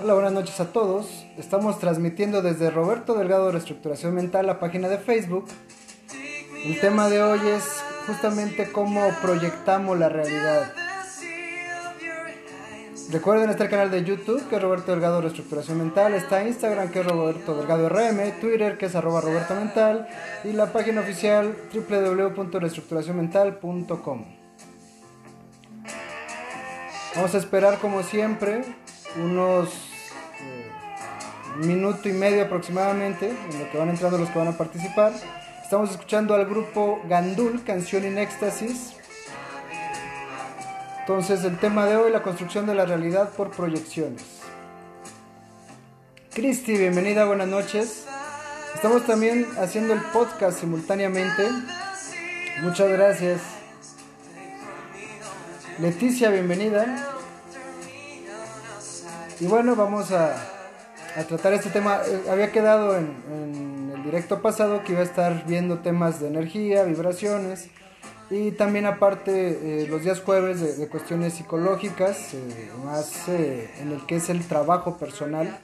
Hola, buenas noches a todos. Estamos transmitiendo desde Roberto Delgado Reestructuración Mental, la página de Facebook. El tema de hoy es justamente cómo proyectamos la realidad. Recuerden el canal de YouTube que es Roberto Delgado Reestructuración Mental, está Instagram que es Roberto Delgado RM, Twitter que es arroba Roberto Mental y la página oficial www.reestructuracionmental.com. Vamos a esperar como siempre unos eh, minuto y medio aproximadamente en lo que van entrando los que van a participar. Estamos escuchando al grupo Gandul, Canción in Éxtasis. Entonces, el tema de hoy, la construcción de la realidad por proyecciones. Cristi, bienvenida, buenas noches. Estamos también haciendo el podcast simultáneamente. Muchas gracias. Leticia, bienvenida. Y bueno, vamos a, a tratar este tema. Eh, había quedado en, el directo pasado que iba a estar viendo temas de energía, vibraciones. Y también aparte eh, los días jueves de, cuestiones psicológicas, eh, más en el que es el trabajo personal.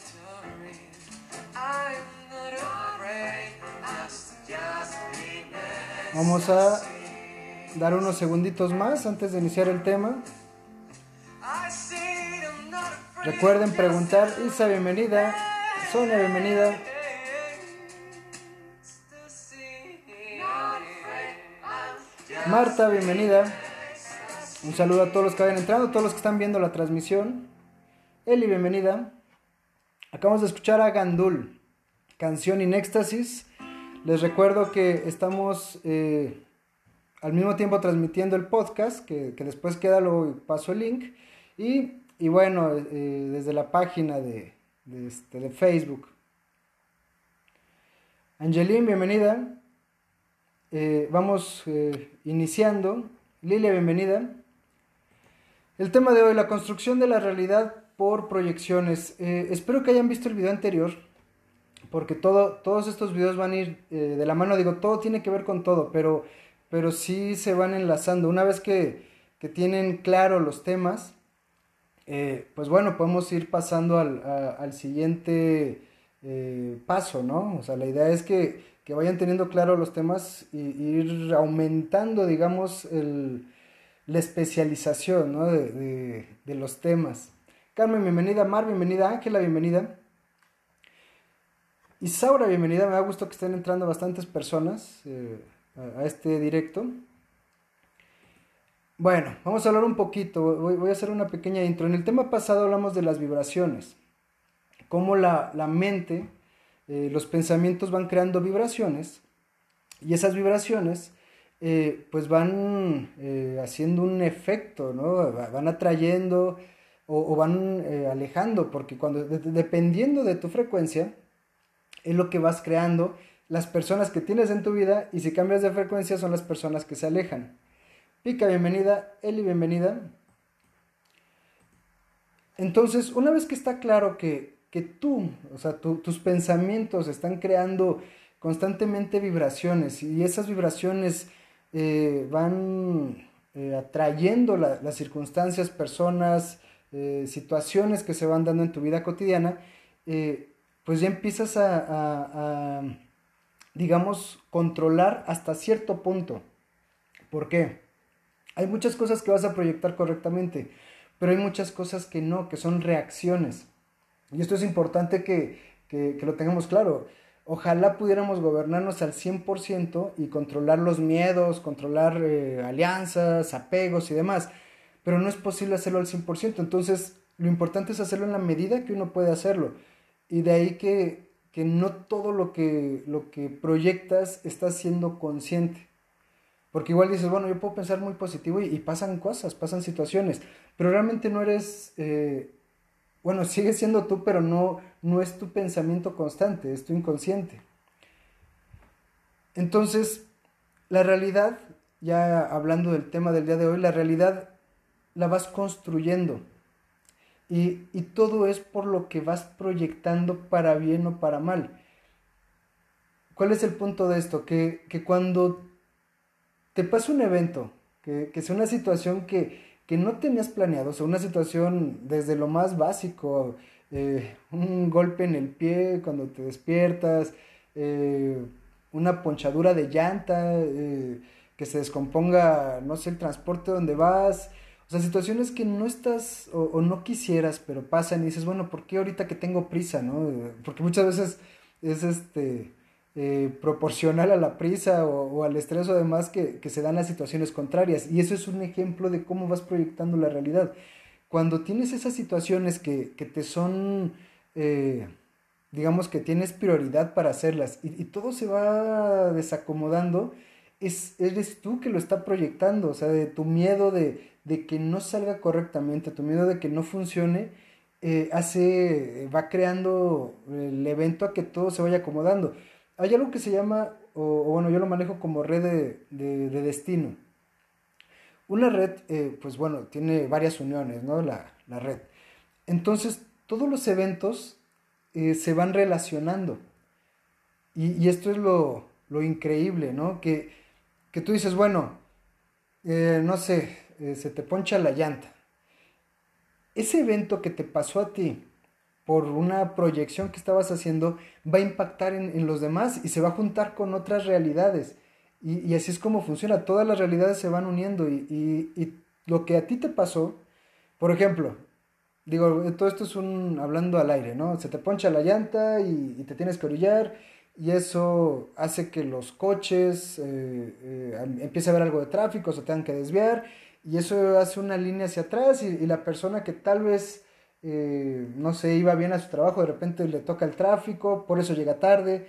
Vamos a dar unos segunditos más antes de iniciar el tema. Recuerden preguntar, Isa, bienvenida. Sonia, bienvenida. Marta, bienvenida. Un saludo a todos los que vayan entrando, todos los que están viendo la transmisión. Eli, bienvenida. Acabamos de escuchar a Gandul, canción in éxtasis. Les recuerdo que estamos eh, al mismo tiempo transmitiendo el podcast, que, que después queda, lo paso el link. Y, y bueno, eh, desde la página de, este, de Facebook. Angeline, bienvenida. Eh, vamos eh, iniciando. Lilia, bienvenida. El tema de hoy, la construcción de la realidad por proyecciones. Espero que hayan visto el video anterior, porque todo, todos estos videos van a ir de la mano. Digo, todo tiene que ver con todo, pero, pero sí se van enlazando. Una vez que, que tienen claro los temas, eh, pues bueno, podemos ir pasando al, al siguiente eh, paso, ¿no? O sea, la idea es que, que vayan teniendo claro los temas y, ir aumentando, digamos, el, la especialización, ¿no? de, de- los temas. Carmen, bienvenida. Mar, bienvenida. Ángela, bienvenida. Isaura, bienvenida. Me da gusto que estén entrando bastantes personas eh, a este directo. Bueno, vamos a hablar un poquito, voy, a hacer una pequeña intro. En el tema pasado hablamos de las vibraciones, cómo la, la mente, eh, los pensamientos van creando vibraciones y esas vibraciones eh, pues van eh, haciendo un efecto, ¿no? Va- Van atrayendo o, van alejando, porque cuando, de- dependiendo de tu frecuencia, es lo que vas creando las personas que tienes en tu vida y si cambias de frecuencia son las personas que se alejan. Pica, bienvenida. Eli, bienvenida. Entonces, una vez que está claro que, que tú, o sea, tu- tus pensamientos están creando constantemente vibraciones y esas vibraciones eh, van eh, atrayendo la- las circunstancias, personas, eh, situaciones que se van dando en tu vida cotidiana, pues ya empiezas a- a, digamos, controlar hasta cierto punto. ¿Por qué? Hay muchas cosas que vas a proyectar correctamente, pero hay muchas cosas que no, que son reacciones. Y esto es importante que, que- lo tengamos claro. Ojalá pudiéramos gobernarnos al 100% y controlar los miedos, controlar eh, alianzas, apegos y demás, pero no es posible hacerlo al 100%. Entonces, lo importante es hacerlo en la medida que uno puede hacerlo. Y de ahí que, que no todo lo que, lo que proyectas está siendo consciente. Porque igual dices, bueno, yo puedo pensar muy positivo y, pasan cosas, pasan situaciones, pero realmente no eres, eh, bueno, sigues siendo tú, pero no, no es tu pensamiento constante, es tu inconsciente. Entonces, la realidad, ya hablando del tema del día de hoy, la realidad la vas construyendo. Y, y, todo es por lo que vas proyectando para bien o para mal. ¿Cuál es el punto de esto? Que, que cuando te pasa un evento, que, que sea una situación que, que, no tenías planeado, o sea, una situación desde lo más básico, eh, un golpe en el pie cuando te despiertas, eh, una ponchadura de llanta, eh, que se descomponga, no sé, el transporte donde vas, o sea, situaciones que no estás o, o, no quisieras, pero pasan y dices, bueno, ¿por qué ahorita que tengo prisa, no? Porque muchas veces es este eh, proporcional a la prisa o, al estrés o demás que, se dan las situaciones contrarias. Y eso es un ejemplo de cómo vas proyectando la realidad. Cuando tienes esas situaciones que, que te son, eh, digamos que tienes prioridad para hacerlas y, y, todo se va desacomodando, es, eres tú que lo está proyectando, o sea, de tu miedo de, de que no salga correctamente, tu miedo de que no funcione, eh, hace, va creando el evento a que todo se vaya acomodando hay algo que se llama, o, bueno, yo lo manejo como red de, de, de destino. Una red, eh, pues bueno, tiene varias uniones, ¿no? La, la red. Entonces, todos los eventos eh, se van relacionando. Y, y esto es lo, lo, increíble, ¿no? Que, que tú dices, bueno, eh, no sé, se te poncha la llanta. Ese evento que te pasó a ti, por una proyección que estabas haciendo, va a impactar en, en los demás y se va a juntar con otras realidades. Y, y, así es como funciona, todas las realidades se van uniendo y, y, lo que a ti te pasó, por ejemplo, digo, todo esto es un hablando al aire, ¿no? Se te poncha la llanta y, te tienes que orillar y eso hace que los coches eh, eh, empiece a haber algo de tráfico, se tengan que desviar y eso hace una línea hacia atrás y la persona que tal vez eh, no sé, iba bien a su trabajo, de repente le toca el tráfico, por eso llega tarde.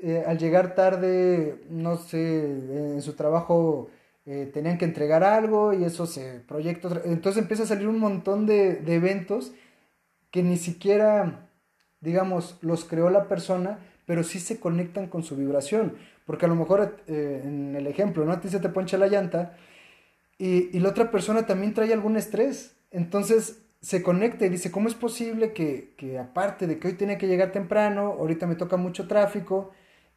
Eh, al llegar tarde, no sé, en su trabajo eh, tenían que entregar algo y eso se proyecta. Entonces empieza a salir un montón de, de eventos que ni siquiera, digamos, los creó la persona, pero sí se conectan con su vibración. Porque a lo mejor eh, en el ejemplo, ¿no? A ti se te poncha la llanta y, y la otra persona también trae algún estrés. Entonces se conecta y dice, ¿cómo es posible que, que, aparte de que hoy tiene que llegar temprano, ahorita me toca mucho tráfico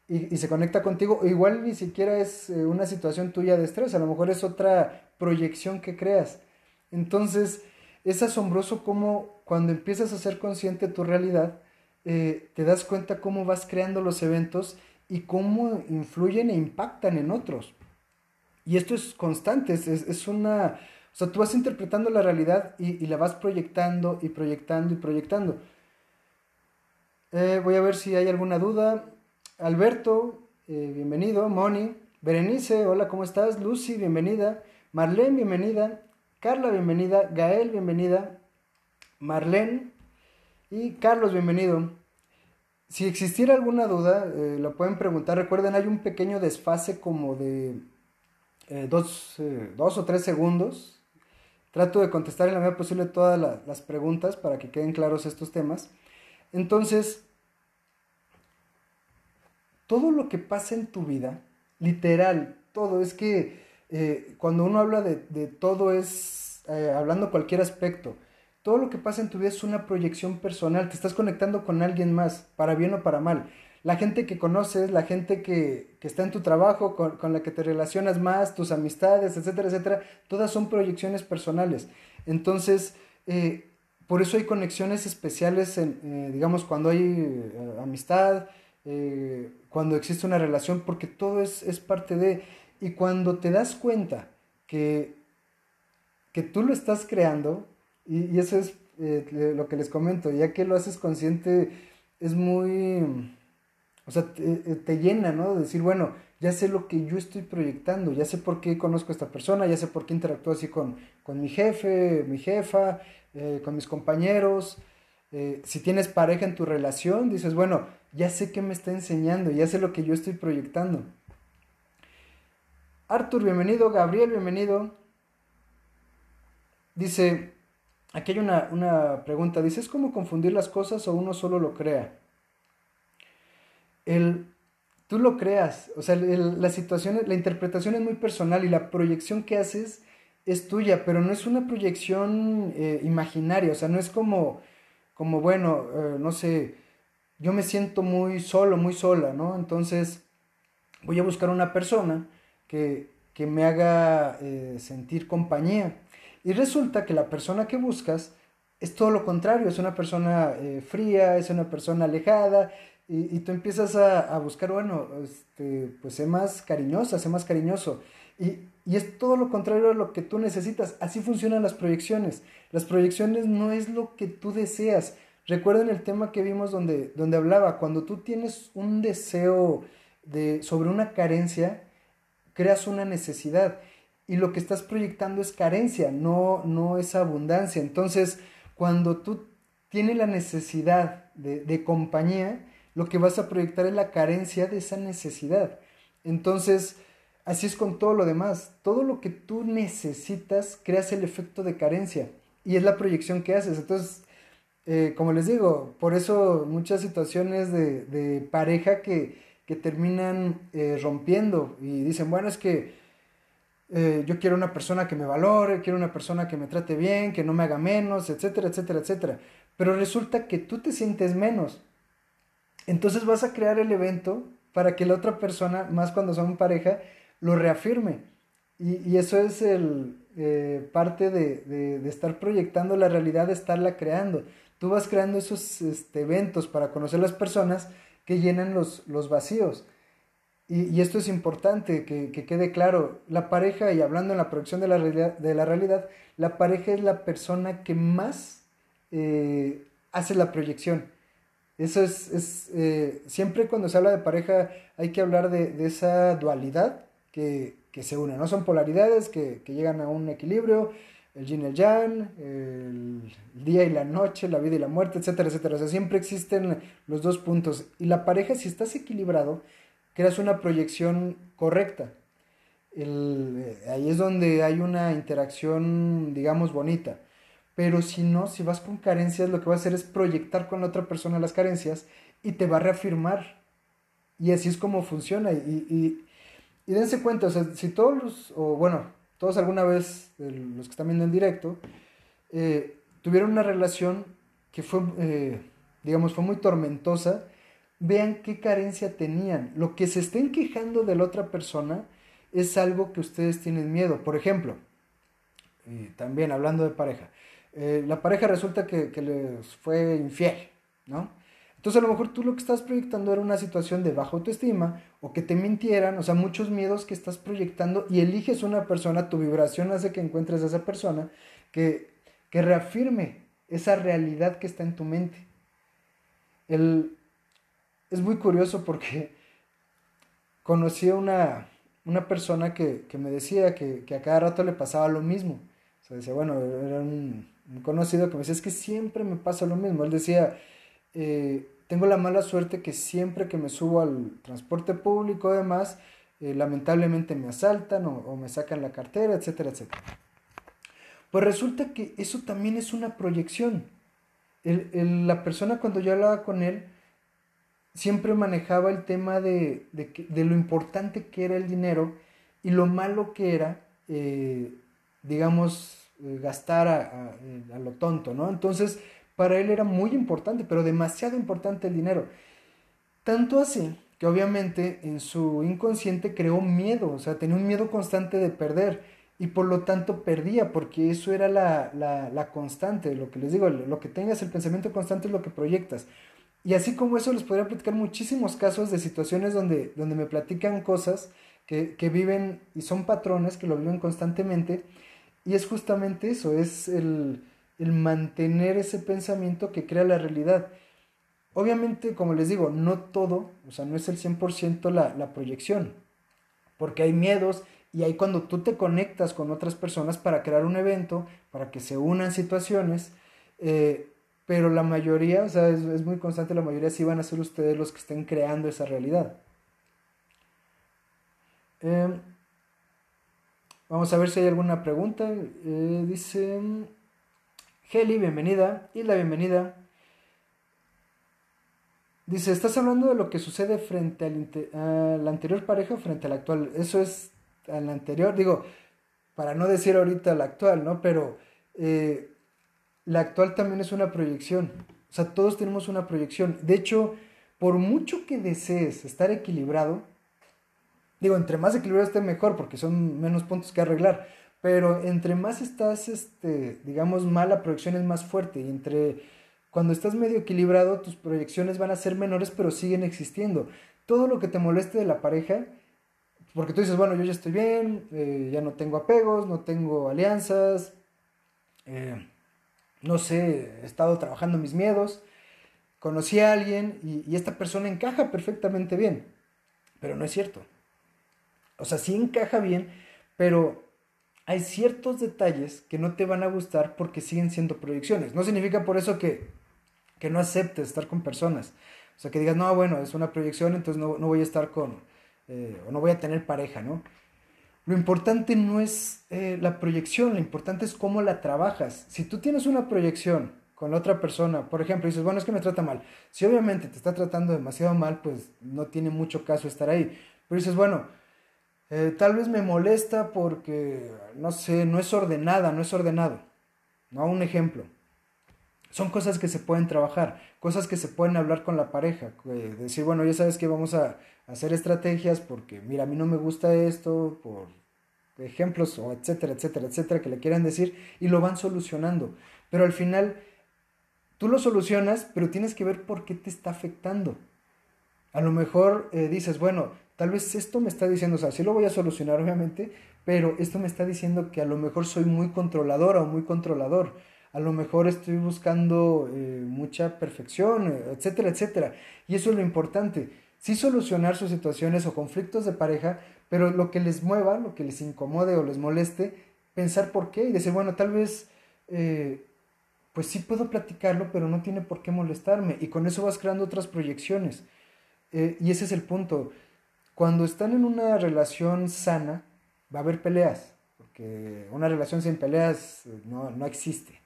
y, y se conecta contigo? Igual ni siquiera es eh, una situación tuya de estrés, a lo mejor es otra proyección que creas. Entonces, es asombroso cómo cuando empiezas a ser consciente de tu realidad, eh, te das cuenta cómo vas creando los eventos y cómo influyen e impactan en otros. Y esto es constante, es, es una o sea, tú vas interpretando la realidad y, la vas proyectando y proyectando y proyectando. Eh, voy a ver si hay alguna duda. Alberto, eh, bienvenido. Moni, Berenice, hola, ¿cómo estás? Lucy, bienvenida. Marlene, bienvenida. Carla, bienvenida. Gael, bienvenida. Marlene y Carlos, bienvenido. Si existiera alguna duda, eh, lo pueden preguntar. Recuerden, hay un pequeño desfase como de dos, dos, o tres segundos Trato de contestar en la medida posible todas la, las preguntas para que queden claros estos temas. Entonces, todo lo que pasa en tu vida, literal, todo, es que eh, cuando uno habla de, de todo es eh, hablando cualquier aspecto. Todo lo que pasa en tu vida es una proyección personal, te estás conectando con alguien más, para bien o para mal la gente que conoces, la gente que, que está en tu trabajo, con, con, la que te relacionas más, tus amistades, etcétera, etcétera, todas son proyecciones personales. Entonces, eh, por eso hay conexiones especiales, en, eh, digamos, cuando hay eh, amistad, cuando existe una relación, porque todo es, es parte de... Y cuando te das cuenta que, que tú lo estás creando, y, eso es lo que les comento, ya que lo haces consciente, es muy o sea, te, eh, te, llena, ¿no? De decir, bueno, ya sé lo que yo estoy proyectando, ya sé por qué conozco a esta persona, ya sé por qué interactúo así con, con mi jefe, mi jefa, eh, con mis compañeros. Eh, si tienes pareja en tu relación, dices, bueno, ya sé qué me está enseñando, ya sé lo que yo estoy proyectando. Arthur, bienvenido. Gabriel, bienvenido. Dice, aquí hay una, una pregunta, dice, ¿es como confundir las cosas o uno solo lo crea? El tú lo creas. O sea, la la interpretación es muy personal y la proyección que haces es tuya, pero no es una proyección eh, imaginaria. O sea, no es como, como bueno, eh, no sé, yo me siento muy solo, muy sola, ¿no? Entonces voy a buscar una persona que, que me haga eh, sentir compañía. Y resulta que la persona que buscas es todo lo contrario, es una persona fría, es una persona alejada, y, tú empiezas a, a buscar, bueno, este, pues sé más cariñosa, sé más cariñoso. Y, y es todo lo contrario a lo que tú necesitas. Así funcionan las proyecciones. Las proyecciones no es lo que tú deseas. Recuerden el tema que vimos donde, donde hablaba, cuando tú tienes un deseo de, sobre una carencia, creas una necesidad. Y lo que estás proyectando es carencia, no, no es abundancia. Entonces, cuando tú tienes la necesidad de, de compañía, lo que vas a proyectar es la carencia de esa necesidad. Entonces, así es con todo lo demás. Todo lo que tú necesitas, creas el efecto de carencia. Y es la proyección que haces. Entonces, eh, como les digo, por eso muchas situaciones de, pareja que, que terminan eh, rompiendo y dicen, bueno, es que eh, yo quiero una persona que me valore, quiero una persona que me trate bien, que no me haga menos, etcétera, etcétera, etcétera. Pero resulta que tú te sientes menos. Entonces vas a crear el evento para que la otra persona, más cuando son pareja, lo reafirme. Y, eso es el, eh, parte de, de, estar proyectando la realidad, de estarla creando. Tú vas creando esos este, eventos para conocer las personas que llenan los, vacíos. Y, esto es importante que, que, quede claro. La pareja, y hablando en la proyección de la realidad, de la, realidad la pareja es la persona que más eh, hace la proyección. Eso es, es eh, siempre cuando se habla de pareja hay que hablar de, de esa dualidad que, que, se une, ¿no? Son polaridades que, que, llegan a un equilibrio, el yin y el yang, el día y la noche, la vida y la muerte, etcétera, etcétera. O sea, siempre existen los dos puntos. Y la pareja, si estás equilibrado, creas una proyección correcta. El, ahí es donde hay una interacción, digamos, bonita. Pero si no, si vas con carencias, lo que va a hacer es proyectar con la otra persona las carencias y te va a reafirmar. Y así es como funciona. Y, dense cuenta, o sea, si todos los, o bueno, todos alguna vez, los que están viendo en directo, eh, tuvieron una relación que fue, eh, digamos, fue muy tormentosa, vean qué carencia tenían. Lo que se estén quejando de la otra persona es algo que ustedes tienen miedo. Por ejemplo, y también hablando de pareja, eh, la pareja resulta que, les fue infiel, ¿no? Entonces a lo mejor tú lo que estás proyectando era una situación de baja autoestima o que te mintieran, o sea, muchos miedos que estás proyectando y eliges una persona, tu vibración hace que encuentres a esa persona que, que reafirme esa realidad que está en tu mente. El, es muy curioso porque conocí a una, una persona que, que me decía que, que, a cada rato le pasaba lo mismo. O sea, decía, bueno, era un, un, conocido que me decía, es que siempre me pasa lo mismo. Él decía, eh, tengo la mala suerte que siempre que me subo al transporte público y demás, eh, lamentablemente me asaltan o, me sacan la cartera, etcétera, etcétera. Pues resulta que eso también es una proyección. El, el, la persona cuando yo hablaba con él, siempre manejaba el tema de, de, de, lo importante que era el dinero y lo malo que era, eh, digamos, eh, gastar a, a, a, lo tonto, ¿no? Entonces, para él era muy importante, pero demasiado importante el dinero. Tanto así que obviamente en su inconsciente creó miedo, o sea, tenía un miedo constante de perder y por lo tanto perdía, porque eso era la, la, la constante, lo que les digo, lo que tengas el pensamiento constante es lo que proyectas. Y así como eso les podría platicar muchísimos casos de situaciones donde, donde me platican cosas que, que viven y son patrones que lo viven constantemente. Y es justamente eso, es el, el mantener ese pensamiento que crea la realidad. Obviamente, como les digo, no todo, o sea, no es el 100% la, la proyección, porque hay miedos y ahí cuando tú te conectas con otras personas para crear un evento, para que se unan situaciones, eh, pero la mayoría, o sea, es, es, muy constante, la mayoría sí van a ser ustedes los que estén creando esa realidad. Eh, vamos a ver si hay alguna pregunta. Eh, dice Heli, bienvenida. Y la bienvenida. Dice, estás hablando de lo que sucede frente al a la anterior pareja frente a la actual. Eso es al anterior, digo, para no decir ahorita la actual, ¿no? Pero eh, la actual también es una proyección. O sea, todos tenemos una proyección. De hecho, por mucho que desees estar equilibrado, digo, entre más equilibrado esté mejor porque son menos puntos que arreglar, pero entre más estás, este, digamos, mal, la proyección es más fuerte y entre cuando estás medio equilibrado, tus proyecciones van a ser menores, pero siguen existiendo. Todo lo que te moleste de la pareja, porque tú dices, bueno, yo ya estoy bien, eh, ya no tengo apegos, no tengo alianzas, eh, no sé, he estado trabajando mis miedos, conocí a alguien y, y, esta persona encaja perfectamente bien, pero no es cierto. O sea, sí encaja bien, pero hay ciertos detalles que no te van a gustar porque siguen siendo proyecciones. No significa por eso que, que no aceptes estar con personas. O sea, que digas, no, bueno, es una proyección, entonces no, no voy a estar con, eh, o no voy a tener pareja, ¿no? Lo importante no es eh, la proyección, lo importante es cómo la trabajas. Si tú tienes una proyección con la otra persona, por ejemplo, dices, bueno, es que me trata mal. Si obviamente te está tratando demasiado mal, pues no tiene mucho caso estar ahí. Pero dices, bueno, eh, tal vez me molesta porque, no sé, no es ordenada, no es ordenado. ¿No? Un ejemplo. Son cosas que se pueden trabajar, cosas que se pueden hablar con la pareja. decir, bueno, ya sabes que vamos a hacer estrategias porque, mira, a mí no me gusta esto, por ejemplos, o etcétera, etcétera, etcétera, que le quieran decir, y lo van solucionando. Pero al final, tú lo solucionas, pero tienes que ver por qué te está afectando. A lo mejor eh, dices, bueno, Tal vez esto me está diciendo, o sea, sí lo voy a solucionar obviamente, pero esto me está diciendo que a lo mejor soy muy controladora o muy controlador. A lo mejor estoy buscando eh, mucha perfección, eh, etcétera, etcétera. Y eso es lo importante. Sí solucionar sus situaciones o conflictos de pareja, pero lo que les mueva, lo que les incomode o les moleste, pensar por qué y decir, bueno, tal vez, eh, pues sí puedo platicarlo, pero no tiene por qué molestarme. Y con eso vas creando otras proyecciones. y ese es el punto cuando están en una relación sana, va a haber peleas, porque una relación sin peleas eh, no, no existe.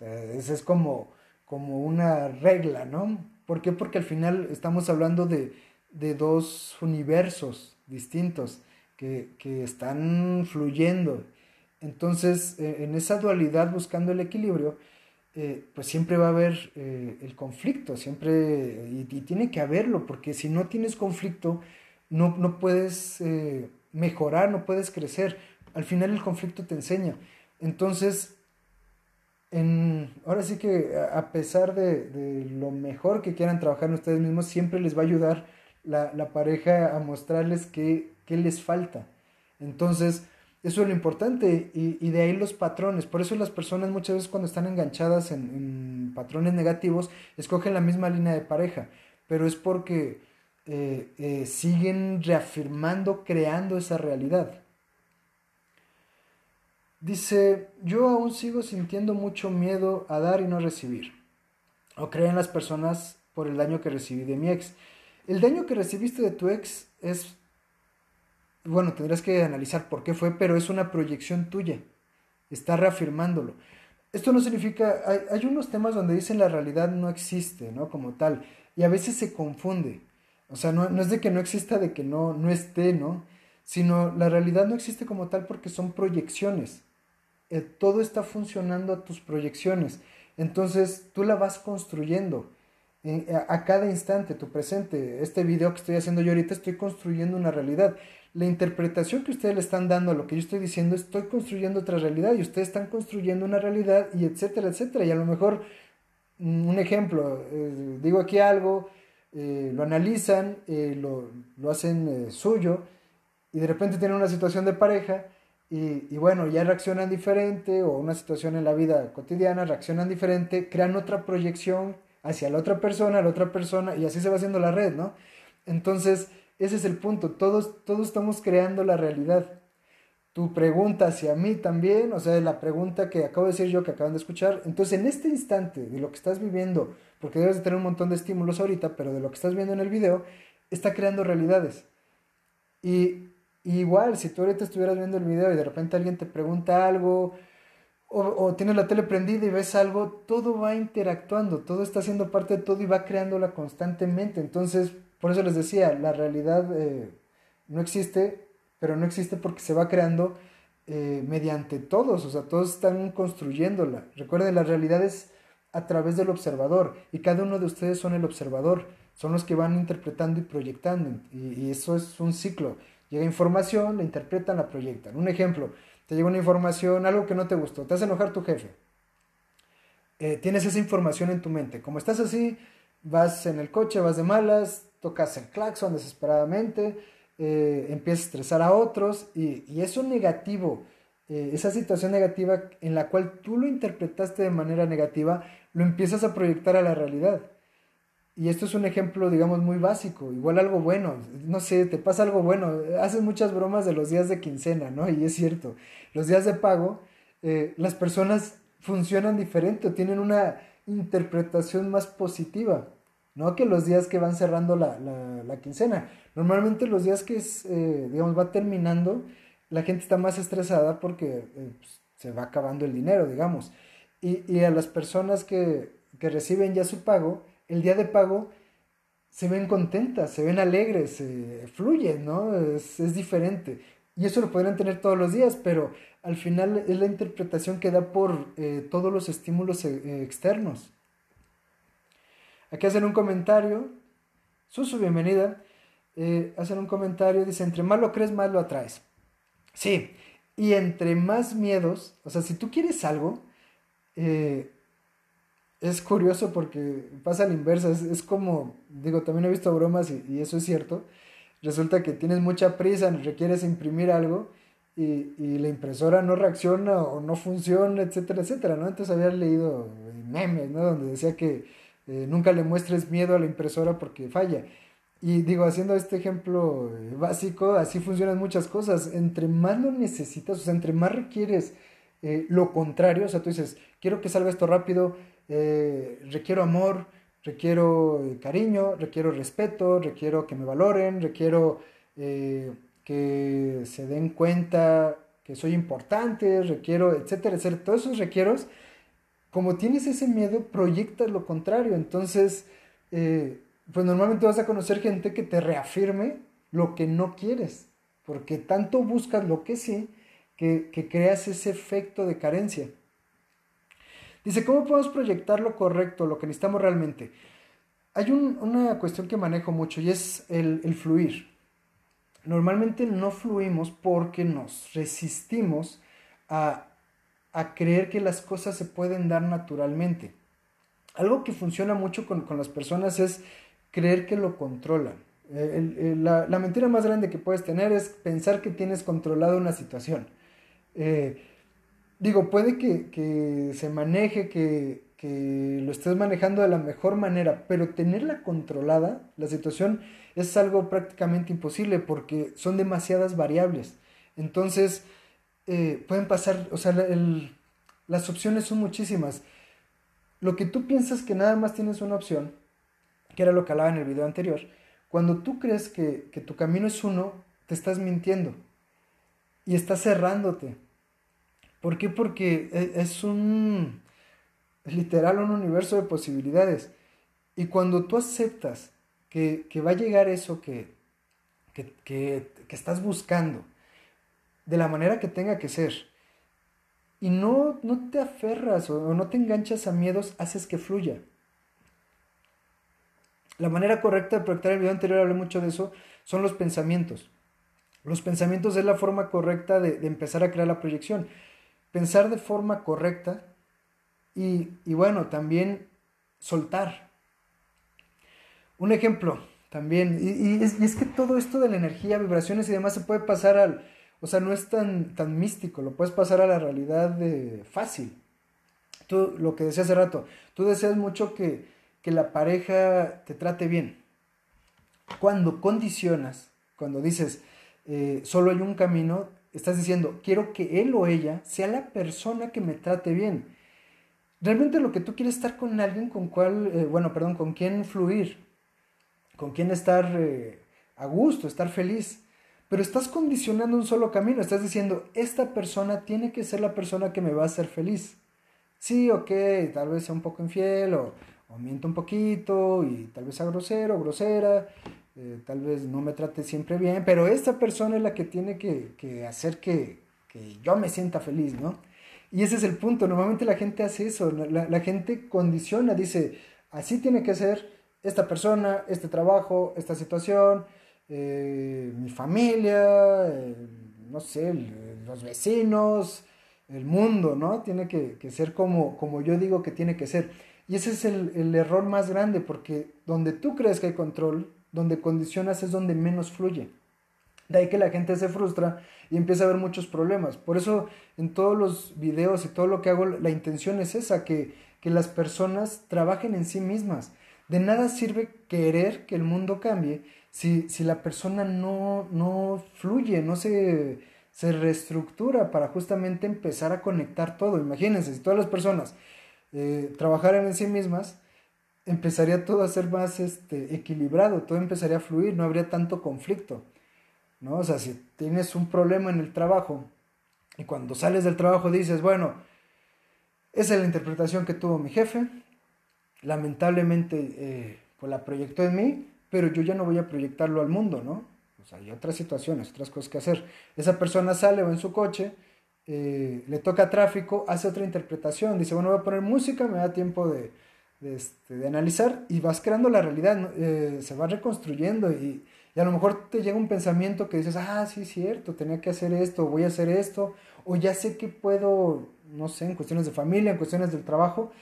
Eso es como, como una regla, ¿no? ¿Por qué? Porque al final estamos hablando de, de dos universos distintos que, que, están fluyendo. Entonces, eh, en esa dualidad, buscando el equilibrio, eh, pues siempre va a haber el conflicto, siempre, y, tiene que haberlo, porque si no tienes conflicto, no, no puedes eh, mejorar, no puedes crecer. Al final el conflicto te enseña. Entonces, en, ahora sí que a pesar de, de, lo mejor que quieran trabajar ustedes mismos, siempre les va a ayudar la, la pareja a mostrarles qué, qué, les falta. Entonces, eso es lo importante y, y, de ahí los patrones. Por eso las personas muchas veces cuando están enganchadas en, en patrones negativos, escogen la misma línea de pareja. Pero es porque eh, eh, siguen reafirmando, creando esa realidad. Dice, yo aún sigo sintiendo mucho miedo a dar y no recibir. O creen las personas por el daño que recibí de mi ex. El daño que recibiste de tu ex es, bueno, tendrás que analizar por qué fue, pero es una proyección tuya. Está reafirmándolo. Esto no significa, hay, hay unos temas donde dicen la realidad no existe, ¿no? Como tal. Y a veces se confunde. O sea, no, es de que no exista, de que no, no esté, ¿no? Sino la realidad no existe como tal porque son proyecciones. Eh, todo está funcionando a tus proyecciones. Entonces tú la vas construyendo eh, a, cada instante, tu presente. Este video que estoy haciendo yo ahorita estoy construyendo una realidad. La interpretación que ustedes le están dando a lo que yo estoy diciendo, estoy construyendo otra realidad y ustedes están construyendo una realidad y etcétera, etcétera. Y a lo mejor, mm, un ejemplo, eh, digo aquí algo eh, lo analizan, eh, lo, lo, hacen eh, suyo y de repente tienen una situación de pareja y, y, bueno, ya reaccionan diferente o una situación en la vida cotidiana, reaccionan diferente, crean otra proyección hacia la otra persona, la otra persona y así se va haciendo la red, ¿no? Entonces, ese es el punto, todos, todos estamos creando la realidad tu pregunta hacia mí también, o sea, la pregunta que acabo de decir yo, que acaban de escuchar. Entonces, en este instante de lo que estás viviendo, porque debes de tener un montón de estímulos ahorita, pero de lo que estás viendo en el video, está creando realidades. Y, igual, si tú ahorita estuvieras viendo el video y de repente alguien te pregunta algo, o, tienes la tele prendida y ves algo, todo va interactuando, todo está siendo parte de todo y va creándola constantemente. Entonces, por eso les decía, la realidad eh, no existe, pero no existe porque se va creando eh, mediante todos, o sea, todos están construyéndola. Recuerden, la realidad es a través del observador y cada uno de ustedes son el observador, son los que van interpretando y proyectando y, y eso es un ciclo. Llega información, la interpretan, la proyectan. Un ejemplo, te llega una información, algo que no te gustó, te hace enojar tu jefe. Eh, tienes esa información en tu mente. Como estás así, vas en el coche, vas de malas, tocas el claxon desesperadamente, eh, empiezas a estresar a otros y, y eso negativo, eh, esa situación negativa en la cual tú lo interpretaste de manera negativa, lo empiezas a proyectar a la realidad. Y esto es un ejemplo, digamos, muy básico. Igual algo bueno, no sé, te pasa algo bueno. Haces muchas bromas de los días de quincena, ¿no? Y es cierto. Los días de pago, eh, las personas funcionan diferente, tienen una interpretación más positiva, ¿no? Que los días que van cerrando la, la, quincena. Normalmente los días que, es, eh, digamos, va terminando, la gente está más estresada porque eh, pues, se va acabando el dinero, digamos. Y, a las personas que, que reciben ya su pago, el día de pago se ven contentas, se ven alegres, eh, fluyen, ¿no? Es, diferente. Y eso lo podrían tener todos los días, pero al final es la interpretación que da por eh, todos los estímulos eh, externos. Aquí hacen un comentario, Susu, bienvenida, hacen un comentario, dice, entre más lo crees, más lo atraes. Sí, y entre más miedos, o sea, si tú quieres algo, es curioso porque pasa a la inversa, es, como, digo, también he visto bromas y, eso es cierto, resulta que tienes mucha prisa, requieres imprimir algo y, la impresora no reacciona o no funciona, etcétera, etcétera, ¿no? Entonces había leído memes, ¿no? Donde decía que eh, nunca le muestres miedo a la impresora porque falla. Y digo, haciendo este ejemplo eh, básico, así funcionan muchas cosas. Entre más lo necesitas, o sea, entre más requieres eh, lo contrario, o sea, tú dices, quiero que salga esto rápido, eh, requiero amor, requiero eh, cariño, requiero respeto, requiero que me valoren, requiero que se den cuenta que soy importante, requiero, etcétera, etcétera. Todos esos requieros, como tienes ese miedo, proyectas lo contrario. Entonces, pues normalmente vas a conocer gente que te reafirme lo que no quieres, porque tanto buscas lo que sí, que, que creas ese efecto de carencia. Dice, ¿cómo podemos proyectar lo correcto, lo que necesitamos realmente? Hay una cuestión que manejo mucho y es el, fluir. Normalmente no fluimos porque nos resistimos a, creer que las cosas se pueden dar naturalmente. Algo que funciona mucho con, las personas es creer que lo controlan. Eh, la, mentira más grande que puedes tener es pensar que tienes controlado una situación. Eh, digo, puede que, se maneje, que, lo estés manejando de la mejor manera, pero tenerla controlada, la situación es algo prácticamente imposible porque son demasiadas variables. Entonces, eh, pueden pasar, o sea, las opciones son muchísimas. Lo que tú piensas que nada más tienes una opción, que era lo que hablaba en el video anterior, cuando tú crees que, que tu camino es uno, te estás mintiendo y estás cerrándote ¿Por qué? Porque e, es un, literal, un universo de posibilidades. Y cuando tú aceptas que, va a llegar eso que, que, estás buscando, de la manera que tenga que ser, y no, no te aferras o, no te enganchas a miedos, haces que fluya. La manera correcta de proyectar el video anterior, hablé mucho de eso, son los pensamientos. Los pensamientos es la forma correcta de empezar a crear la proyección pensar de forma correcta y, bueno, también soltar. Un ejemplo también, y, es, que todo esto de la energía, vibraciones y demás se puede pasar al, o sea, no es tan, tan místico, lo puedes pasar a la realidad de fácil. Tú, lo que decía hace rato, tú deseas mucho que, que la pareja te trate bien. Cuando condicionas, cuando dices, eh, solo hay un camino, estás diciendo, quiero que él o ella sea la persona que me trate bien. Realmente lo que tú quieres estar con alguien con cual, eh, bueno, perdón, con quien fluir, con quien estar eh, a gusto, estar feliz. pero estás condicionando un solo camino, estás diciendo, esta persona tiene que ser la persona que me va a hacer feliz. Sí, ok, tal vez sea un poco infiel o, o miento un poquito y tal vez sea grosero grosera, eh, tal vez no me trate siempre bien, pero esta persona es la que tiene que, que hacer que, que, yo me sienta feliz, ¿no? Y ese es el punto, normalmente la gente hace eso, la, la gente condiciona, dice, así tiene que ser esta persona, este trabajo, esta situación, eh, mi familia, no sé, los vecinos, el mundo, ¿no? Tiene que, que, ser como, como yo digo que tiene que ser. Y ese es el, el error más grande, porque donde tú crees que hay control, donde condicionas es donde menos fluye. De ahí que la gente se frustra y empieza a haber muchos problemas. Por eso en todos los videos y todo lo que hago, la intención es esa, que, que las personas trabajen en sí mismas. De nada sirve querer que el mundo cambie si, si la persona no, no fluye, no se, se reestructura para justamente empezar a conectar todo. Imagínense, si todas las personas eh, trabajaran en sí mismas, empezaría todo a ser más este, equilibrado, todo empezaría a fluir, no habría tanto conflicto. ¿no? O sea, si tienes un problema en el trabajo y cuando sales del trabajo dices, bueno, esa es la interpretación que tuvo mi jefe, lamentablemente eh, pues la proyectó en mí, pero yo ya no voy a proyectarlo al mundo, ¿no? O sea, hay otras situaciones, otras cosas que hacer. Esa persona sale o en su coche, eh, le toca tráfico, hace otra interpretación, dice, bueno, voy a poner música, me da tiempo de, de, este, de analizar y vas creando la realidad, eh, se va reconstruyendo y, a lo mejor te llega un pensamiento que dices, ah, sí, es cierto, tenía que hacer esto, voy a hacer esto, o ya sé que puedo, no sé, en cuestiones de familia, en cuestiones del trabajo,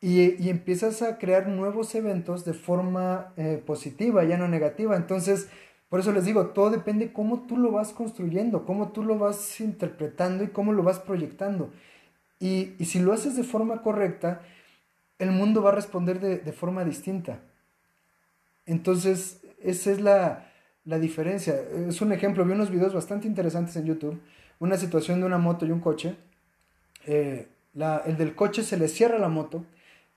y, y empiezas a crear nuevos eventos de forma eh, positiva, ya no negativa. Entonces, por eso les digo, todo depende cómo tú lo vas construyendo, cómo tú lo vas interpretando y cómo lo vas proyectando. Y, y si lo haces de forma correcta, el mundo va a responder de, de forma distinta. Entonces, esa es la, la, diferencia. Es un ejemplo, vi unos videos bastante interesantes en YouTube, una situación de una moto y un coche. Eh, la, el del coche se le cierra la moto,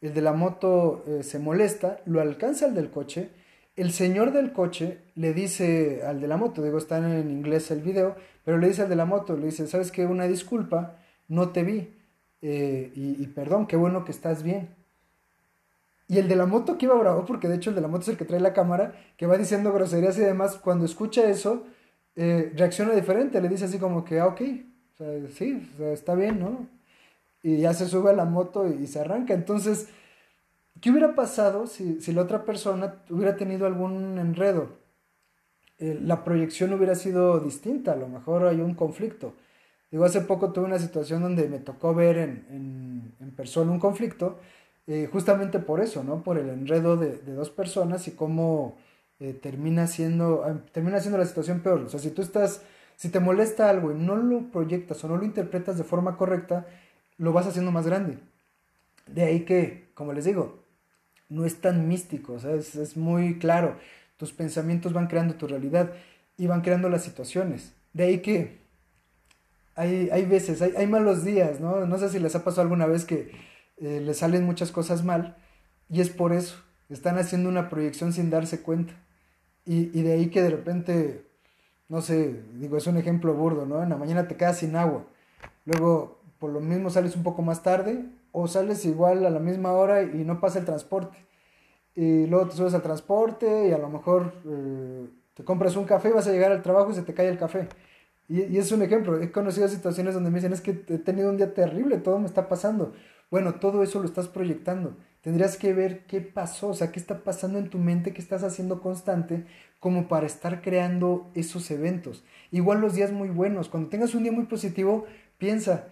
el de la moto eh, se molesta, lo alcanza el del coche, el señor del coche le dice al de la moto, digo, está en inglés el video, pero le dice al de la moto, le dice, ¿sabes qué? Una disculpa, no te vi, eh, y, y perdón, qué bueno que estás bien. Y el de la moto que iba bravo, porque de hecho el de la moto es el que trae la cámara, que va diciendo groserías y demás, cuando escucha eso, eh, reacciona diferente, le dice así como que, ah, ok, o sea, sí, o sea, está bien, ¿no? Y ya se sube a la moto y, se arranca. Entonces, ¿qué hubiera pasado si, si la otra persona hubiera tenido algún enredo? Eh, la proyección hubiera sido distinta, a lo mejor hay un conflicto. Digo, hace poco tuve una situación donde me tocó ver en, en, en persona un conflicto eh, justamente por eso, ¿no? Por el enredo de, dos personas y cómo eh, termina, siendo, ah, termina siendo la situación peor. O sea, si tú estás, si te molesta algo y no lo proyectas o no lo interpretas de forma correcta, lo vas haciendo más grande. De ahí que, como les digo, no es tan místico, o sea, es, es muy claro. Tus pensamientos van creando tu realidad y van creando las situaciones. De ahí que hay, hay veces, hay, hay malos días, ¿no? No sé si les ha pasado alguna vez que eh, le salen muchas cosas mal y es por eso, están haciendo una proyección sin darse cuenta. Y, y, de ahí que de repente, no sé, digo, es un ejemplo burdo, ¿no? En la mañana te quedas sin agua, luego por lo mismo sales un poco más tarde o sales igual a la misma hora y no pasa el transporte. Y luego te subes al transporte y a lo mejor eh, te compras un café, vas a llegar al trabajo y se te cae el café. Y, y, es un ejemplo, he conocido situaciones donde me dicen, es que he tenido un día terrible, todo me está pasando. Bueno, todo eso lo estás proyectando. Tendrías que ver qué pasó, o sea, qué está pasando en tu mente, qué estás haciendo constante como para estar creando esos eventos. Igual los días muy buenos. Cuando tengas un día muy positivo, piensa,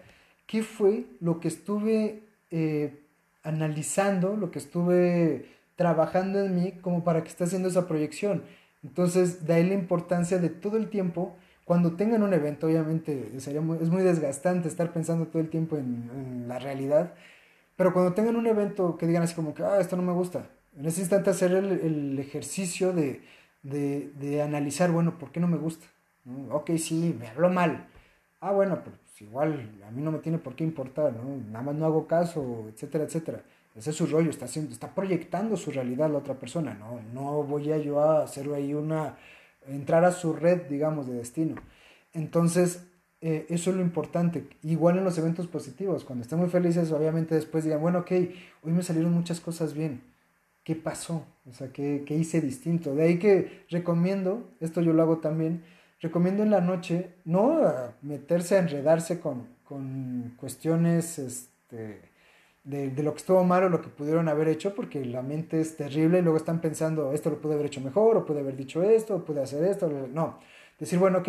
¿qué fue lo que estuve eh, analizando, lo que estuve trabajando en mí como para que esté haciendo esa proyección? Entonces, de ahí la importancia de todo el tiempo cuando tengan un evento, obviamente sería muy, es muy desgastante estar pensando todo el tiempo en, en, la realidad, pero cuando tengan un evento que digan así como que, ah, esto no me gusta, en ese instante hacer el, el ejercicio de, de, de, analizar, bueno, ¿por qué no me gusta? ¿No? Ok, sí, me habló mal. Ah, bueno, pues igual a mí no me tiene por qué importar, ¿no? Nada más no hago caso, etcétera, etcétera. Ese es su rollo, está, haciendo, está proyectando su realidad a la otra persona, ¿no? No voy a yo a hacer ahí una entrar a su red, digamos, de destino. Entonces, eh, eso es lo importante. Igual en los eventos positivos, cuando estén muy felices, obviamente después digan, bueno, ok, hoy me salieron muchas cosas bien. ¿Qué pasó? O sea, ¿qué, qué hice distinto? De ahí que recomiendo, esto yo lo hago también, recomiendo en la noche no meterse a enredarse con, con cuestiones este, de, de, lo que estuvo mal o lo que pudieron haber hecho, porque la mente es terrible y luego están pensando, esto lo pude haber hecho mejor, o pude haber dicho esto, o pude hacer esto. No, decir, bueno, ok,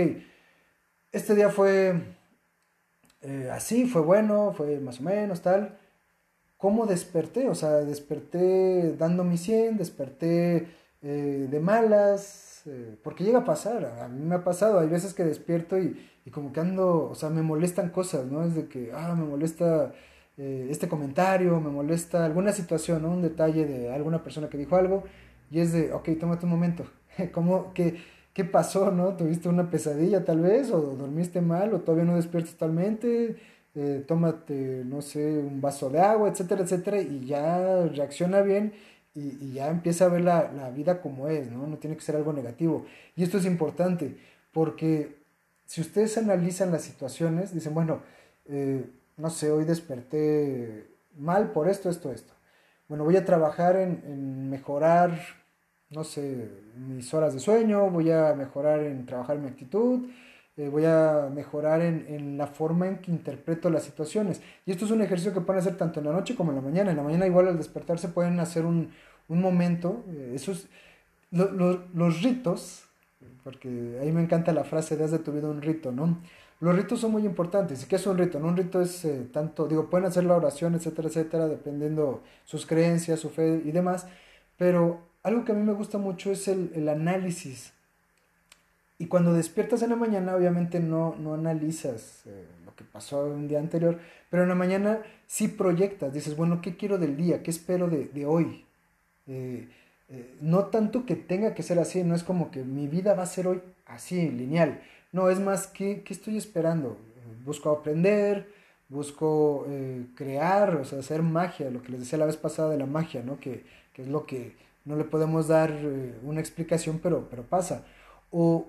este día fue eh, así, fue bueno, fue más o menos, tal. ¿Cómo desperté? O sea, desperté dando mi 100, desperté eh, de malas, eh, porque llega a pasar, a mí me ha pasado, hay veces que despierto y, y, como que ando, o sea, me molestan cosas, ¿no? Es de que, ah, me molesta este comentario, me molesta alguna situación. Un detalle de alguna persona que dijo algo y es de, ok, tómate un momento, ¿cómo, qué, qué pasó, no? ¿Tuviste una pesadilla tal vez o dormiste mal o todavía no despiertas totalmente? Eh, tómate, no sé, un vaso de agua, etcétera, etcétera, y ya reacciona bien y, ya empieza a ver la, vida como es, ¿no? No tiene que ser algo negativo. Y esto es importante porque si ustedes analizan las situaciones, dicen, bueno, eh, no sé, hoy desperté mal por esto, esto, esto. Bueno, voy a trabajar en, mejorar, no sé, mis horas de sueño, voy a mejorar en trabajar mi actitud, eh, voy a mejorar en, en, la forma en que interpreto las situaciones. Y esto es un ejercicio que pueden hacer tanto en la noche como en la mañana. En la mañana igual al despertarse pueden hacer un, un momento, eh, esos, lo, lo, los ritos, porque ahí me encanta la frase de has de tu vida un rito, ¿no? Los ritos son muy importantes. ¿Y qué es un rito? Un rito es eh, tanto, digo, pueden hacer la oración, etcétera, etcétera, dependiendo sus creencias, su fe y demás, pero algo que a mí me gusta mucho es el, el análisis. Y cuando despiertas en la mañana, obviamente no, no analizas eh, lo que pasó un día anterior, pero en la mañana sí proyectas, dices, bueno, ¿qué quiero del día? ¿Qué espero de, de hoy? Eh, eh, no tanto que tenga que ser así, no es como que mi vida va a ser hoy así, lineal. No, es más, ¿qué, qué estoy esperando? Busco aprender, busco eh, crear, o sea, hacer magia, lo que les decía la vez pasada de la magia, ¿no? Que, que es lo que no le podemos dar eh, una explicación, pero, pero pasa. O,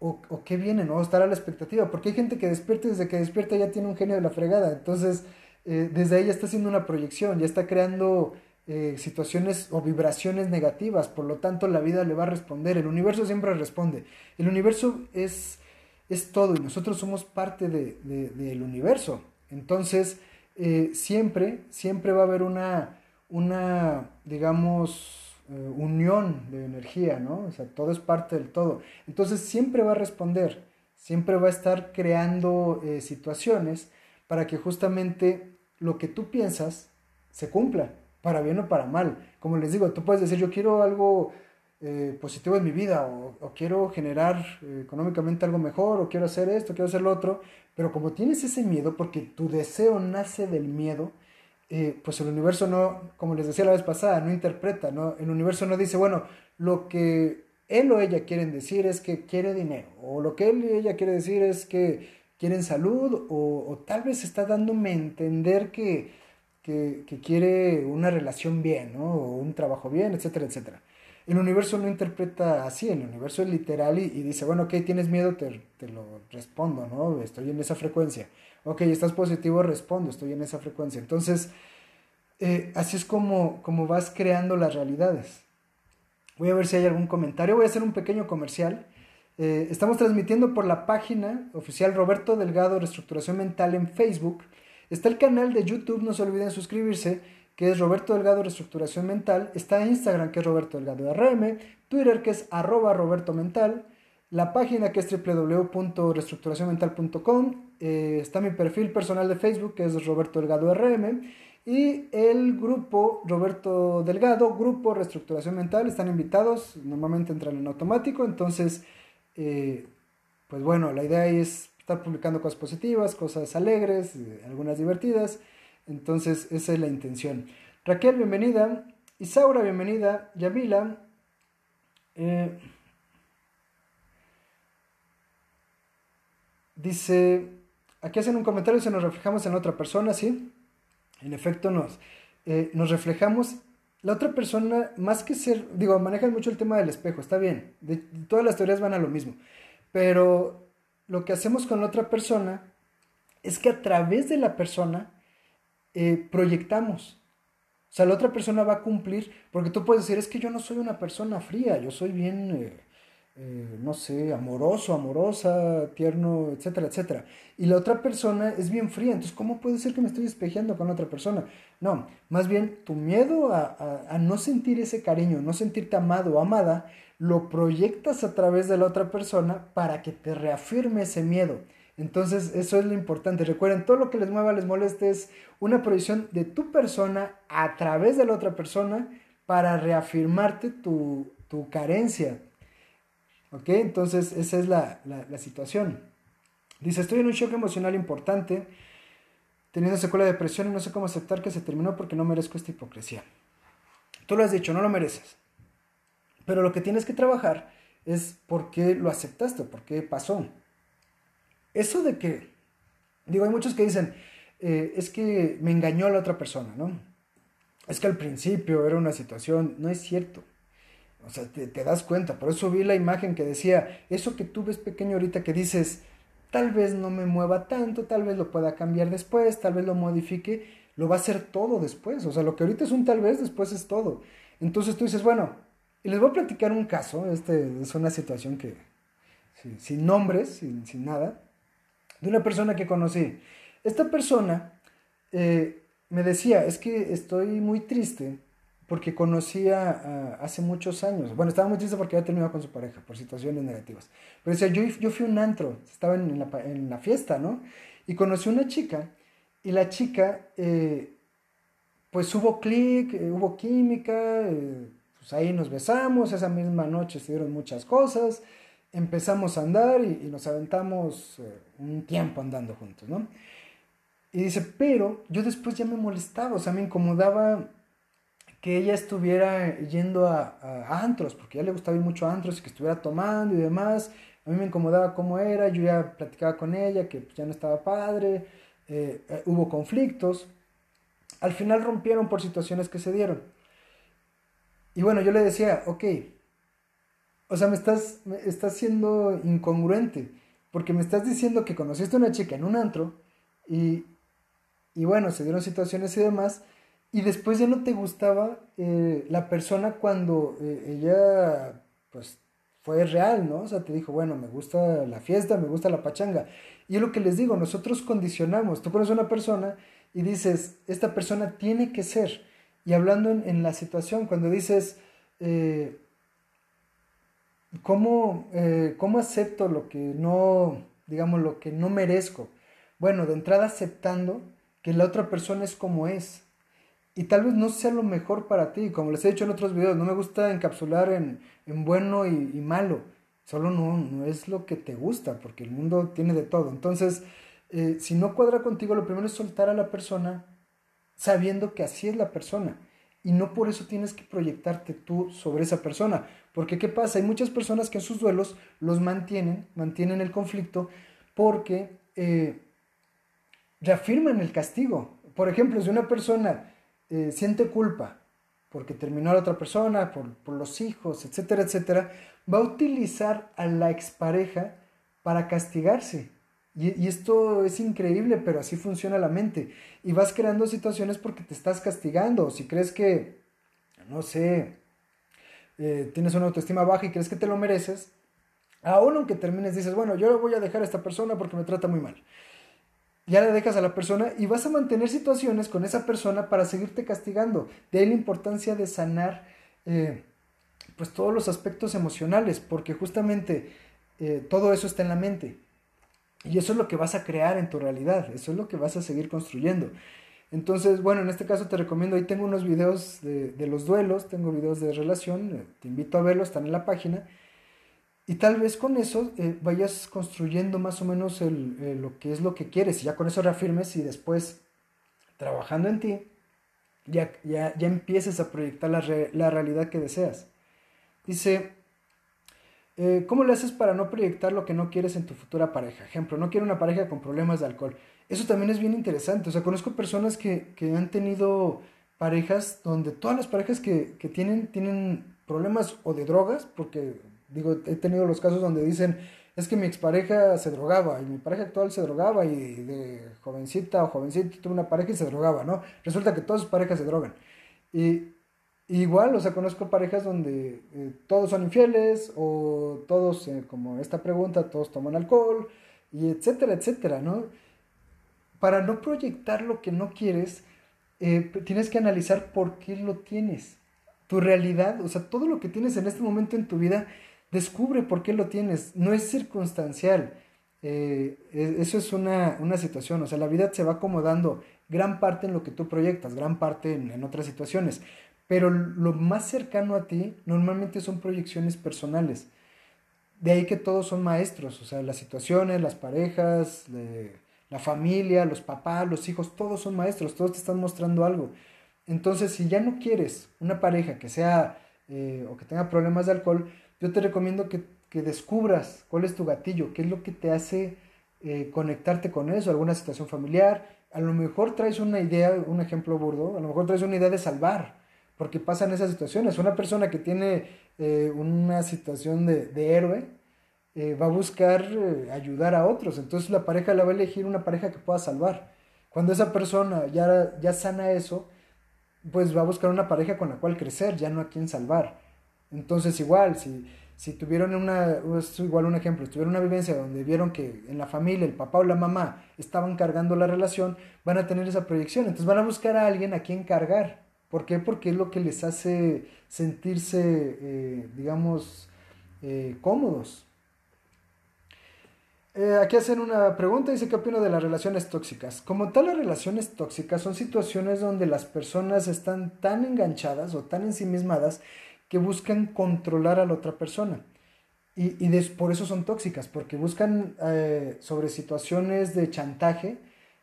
o, qué viene, ¿no? Estar a la expectativa, porque hay gente que despierta y desde que despierta ya tiene un genio de la fregada, entonces eh, desde ahí ya está haciendo una proyección, ya está creando eh, situaciones o vibraciones negativas, por lo tanto la vida le va a responder, el universo siempre responde, el universo es, es todo y nosotros somos parte de, de, del universo, entonces siempre, siempre va a haber una, una digamos, eh, unión de energía, ¿no? O sea, todo es parte del todo, entonces siempre va a responder, siempre va a estar creando eh, situaciones para que justamente lo que tú piensas se cumpla para bien o para mal. Como les digo, tú puedes decir, yo quiero algo eh, positivo en mi vida, o, quiero generar eh, económicamente algo mejor, o quiero hacer esto, quiero hacer lo otro, pero como tienes ese miedo, porque tu deseo nace del miedo, pues el universo no, como les decía la vez pasada, no interpreta, ¿no? El universo no dice, bueno, lo que él o ella quieren decir es que quiere dinero, o lo que él y ella quiere decir es que quieren salud, o, o tal vez está dándome a entender que que, quiere una relación bien. O un trabajo bien, etcétera, etcétera. El universo no interpreta así, el universo es literal y, y dice, bueno, ok, tienes miedo, te, te, lo respondo, ¿no? Estoy en esa frecuencia. Ok, estás positivo, respondo, estoy en esa frecuencia. Entonces, eh, así es como, como vas creando las realidades. Voy a ver si hay algún comentario, voy a hacer un pequeño comercial. Eh, estamos transmitiendo por la página oficial Roberto Delgado Reestructuración Mental en Facebook. Está el canal de YouTube, no se olviden suscribirse, que es Roberto Delgado Reestructuración Mental. Está Instagram, que es Roberto Delgado RM. Twitter, que es arroba Roberto Mental. La página, que es www.reestructuracionmental.com. Eh, está mi perfil personal de Facebook, que es Roberto Delgado RM. Y el grupo Roberto Delgado, Grupo Reestructuración Mental, están invitados. Normalmente entran en automático. Entonces, eh, pues bueno, la idea es estar publicando cosas positivas, cosas alegres, eh, algunas divertidas. Entonces, esa es la intención. Raquel, bienvenida. Isaura, bienvenida. Yamila. Dice, aquí hacen un comentario se nos reflejamos en otra persona, ¿sí? En efecto, nos, eh, nos reflejamos la otra persona, más que ser, digo, manejan mucho el tema del espejo, está bien, todas las teorías van a lo mismo, pero lo que hacemos con la otra persona es que a través de la persona eh, proyectamos. O sea, la otra persona va a cumplir, porque tú puedes decir, es que yo no soy una persona fría, yo soy bien, eh, eh, no sé, amoroso, amorosa, tierno, etcétera, etcétera. Y la otra persona es bien fría, entonces, ¿cómo puede ser que me estoy espejeando con otra persona? No, más bien tu miedo a, a no sentir ese cariño, no sentirte amado o amada, lo proyectas a través de la otra persona para que te reafirme ese miedo. Entonces, eso es lo importante. Recuerden, todo lo que les mueva, les moleste es una proyección de tu persona a través de la otra persona para reafirmarte tu, carencia. ¿Ok? Entonces, esa es la, situación. Dice, estoy en un shock emocional importante, teniendo secuela de depresión y no sé cómo aceptar que se terminó porque no merezco esta hipocresía. Tú lo has dicho, no lo mereces. Pero lo que tienes que trabajar es por qué lo aceptaste, por qué pasó. Eso de que, digo, hay muchos que dicen, eh, es que me engañó la otra persona, ¿no? Es que al principio era una situación, no es cierto. O sea, te, das cuenta. Por eso vi la imagen que decía, eso que tú ves pequeño ahorita que dices, tal vez no me mueva tanto, tal vez lo pueda cambiar después, tal vez lo modifique, lo va a hacer todo después. O sea, lo que ahorita es un tal vez, después es todo. Entonces tú dices, bueno, y les voy a platicar un caso, este es una situación que, sin, nombres, sin, sin nada, de una persona que conocí. Esta persona eh, me decía, es que estoy muy triste porque conocía hace muchos años, bueno, estaba muy triste porque había terminado con su pareja por situaciones negativas, pero decía, yo, yo fui un antro, estaba en la, en la fiesta, ¿no? Y conocí una chica y la chica, eh, pues hubo clic, eh, hubo química, pues ahí nos besamos, esa misma noche se dieron muchas cosas, empezamos a andar y, nos aventamos eh, un tiempo andando juntos, ¿no? Y dice, pero yo después ya me molestaba, o sea, me incomodaba que ella estuviera yendo a, antros, porque a ella le gustaba ir mucho a antros y que estuviera tomando y demás. A mí me incomodaba cómo era, yo ya platicaba con ella que ya no estaba padre, eh, eh, hubo conflictos. Al final rompieron por situaciones que se dieron. Y bueno, yo le decía, ok, o sea, me estás, estás siendo incongruente, porque me estás diciendo que conociste a una chica en un antro y, y bueno, se dieron situaciones y demás, y después ya no te gustaba eh, la persona cuando eh, ella, pues, fue real, ¿no? O sea, te dijo, bueno, me gusta la fiesta, me gusta la pachanga. Y es lo que les digo, nosotros condicionamos. Tú conoces a una persona y dices, esta persona tiene que ser. Y hablando en, la situación, cuando dices, eh, ¿cómo, ¿cómo acepto lo que no, digamos, lo que no merezco? Bueno, de entrada aceptando que la otra persona es como es. Y tal vez no sea lo mejor para ti, como les he dicho en otros videos, no me gusta encapsular en, en bueno y, malo, solo no, no es lo que te gusta, porque el mundo tiene de todo. Entonces, eh, si no cuadra contigo, lo primero es soltar a la persona sabiendo que así es la persona. Y no por eso tienes que proyectarte tú sobre esa persona. Porque ¿qué pasa? Hay muchas personas que en sus duelos los mantienen, mantienen el conflicto porque eh, reafirman el castigo. Por ejemplo, si una persona eh, siente culpa porque terminó a la otra persona, por, por los hijos, etcétera, etcétera, va a utilizar a la expareja para castigarse. Y, esto es increíble, pero así funciona la mente. Y vas creando situaciones porque te estás castigando. Si crees que, no sé, eh, tienes una autoestima baja y crees que te lo mereces, aún aunque termines, dices, bueno, yo voy a dejar a esta persona porque me trata muy mal. Ya le dejas a la persona y vas a mantener situaciones con esa persona para seguirte castigando. De ahí la importancia de sanar eh, pues todos los aspectos emocionales, porque justamente eh, todo eso está en la mente. Y eso es lo que vas a crear en tu realidad, eso es lo que vas a seguir construyendo. Entonces, bueno, en este caso te recomiendo, ahí tengo unos videos de, los duelos, tengo videos de relación, eh, te invito a verlos, están en la página. Y tal vez con eso eh, vayas construyendo más o menos eh, lo que es lo que quieres, y ya con eso reafirmes y después, trabajando en ti, ya, ya, ya empieces a proyectar la, la realidad que deseas. Dice, eh, ¿Cómo le haces para no proyectar lo que no quieres en tu futura pareja? Ejemplo, no quiero una pareja con problemas de alcohol. Eso también es bien interesante. O sea, conozco personas que, han tenido parejas donde todas las parejas que, que tienen, tienen problemas o de drogas, porque digo, he tenido los casos donde dicen, es que mi expareja se drogaba y mi pareja actual se drogaba y de jovencita o jovencito tuve una pareja y se drogaba, ¿no? Resulta que todas sus parejas se drogan. Y igual, o sea, conozco parejas donde eh, todos son infieles o todos, eh, como esta pregunta, todos toman alcohol y etcétera, etcétera, ¿no? Para no proyectar lo que no quieres, eh, tienes que analizar por qué lo tienes. Tu realidad, o sea, todo lo que tienes en este momento en tu vida, descubre por qué lo tienes. No es circunstancial. E, eso es una, una, situación, o sea, la vida se va acomodando gran parte en lo que tú proyectas, gran parte en, en otras situaciones. Pero lo más cercano a ti normalmente son proyecciones personales. De ahí que todos son maestros, o sea, las situaciones, las parejas, la familia, los papás, los hijos, todos son maestros, todos te están mostrando algo. Entonces, si ya no quieres una pareja que sea eh, o que tenga problemas de alcohol, yo te recomiendo que, que, descubras cuál es tu gatillo, qué es lo que te hace eh, conectarte con eso, alguna situación familiar. A lo mejor traes una idea, un ejemplo burdo, a lo mejor traes una idea de salvar, porque pasan esas situaciones. Una persona que tiene eh, una situación de, de héroe eh, va a buscar ayudar a otros, entonces la pareja la va a elegir una pareja que pueda salvar. Cuando esa persona ya, ya sana eso, pues va a buscar una pareja con la cual crecer, ya no a quien salvar. Entonces igual, si, si tuvieron una, es igual un ejemplo, si tuvieron una vivencia donde vieron que en la familia el papá o la mamá estaban cargando la relación, van a tener esa proyección, entonces van a buscar a alguien a quien cargar. ¿Por qué? Porque es lo que les hace sentirse, eh, digamos, eh, cómodos. Eh, aquí hacen una pregunta, dice, ¿qué opino de las relaciones tóxicas? Como tal, las relaciones tóxicas son situaciones donde las personas están tan enganchadas o tan ensimismadas que buscan controlar a la otra persona. Y, por eso son tóxicas, porque buscan sobre situaciones de chantaje,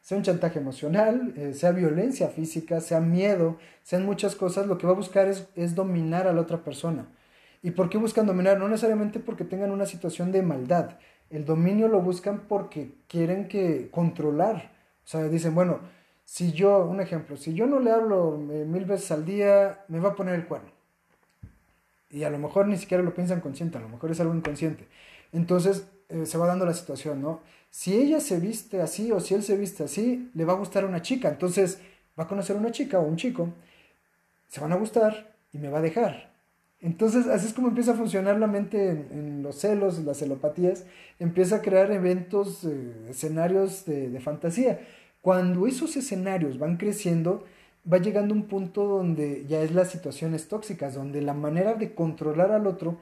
sea un chantaje emocional, eh, sea violencia física, sea miedo, sean muchas cosas, lo que va a buscar es, es dominar a la otra persona. ¿Y por qué buscan dominar? No necesariamente porque tengan una situación de maldad. El dominio lo buscan porque quieren que controlar. O sea, dicen, bueno, si yo, un ejemplo, si yo no le hablo eh, mil veces al día, me va a poner el cuerno. Y a lo mejor ni siquiera lo piensan consciente, a lo mejor es algo inconsciente. Entonces eh, se va dando la situación, ¿no? si ella se viste así o si él se viste así, le va a gustar a una chica. Entonces va a conocer a una chica o un chico, se van a gustar y me va a dejar. Entonces así es como empieza a funcionar la mente en, los celos, las celopatías, empieza a crear eventos, eh, escenarios de, de fantasía. Cuando esos escenarios van creciendo, va llegando un punto donde ya es las situaciones tóxicas, donde la manera de controlar al otro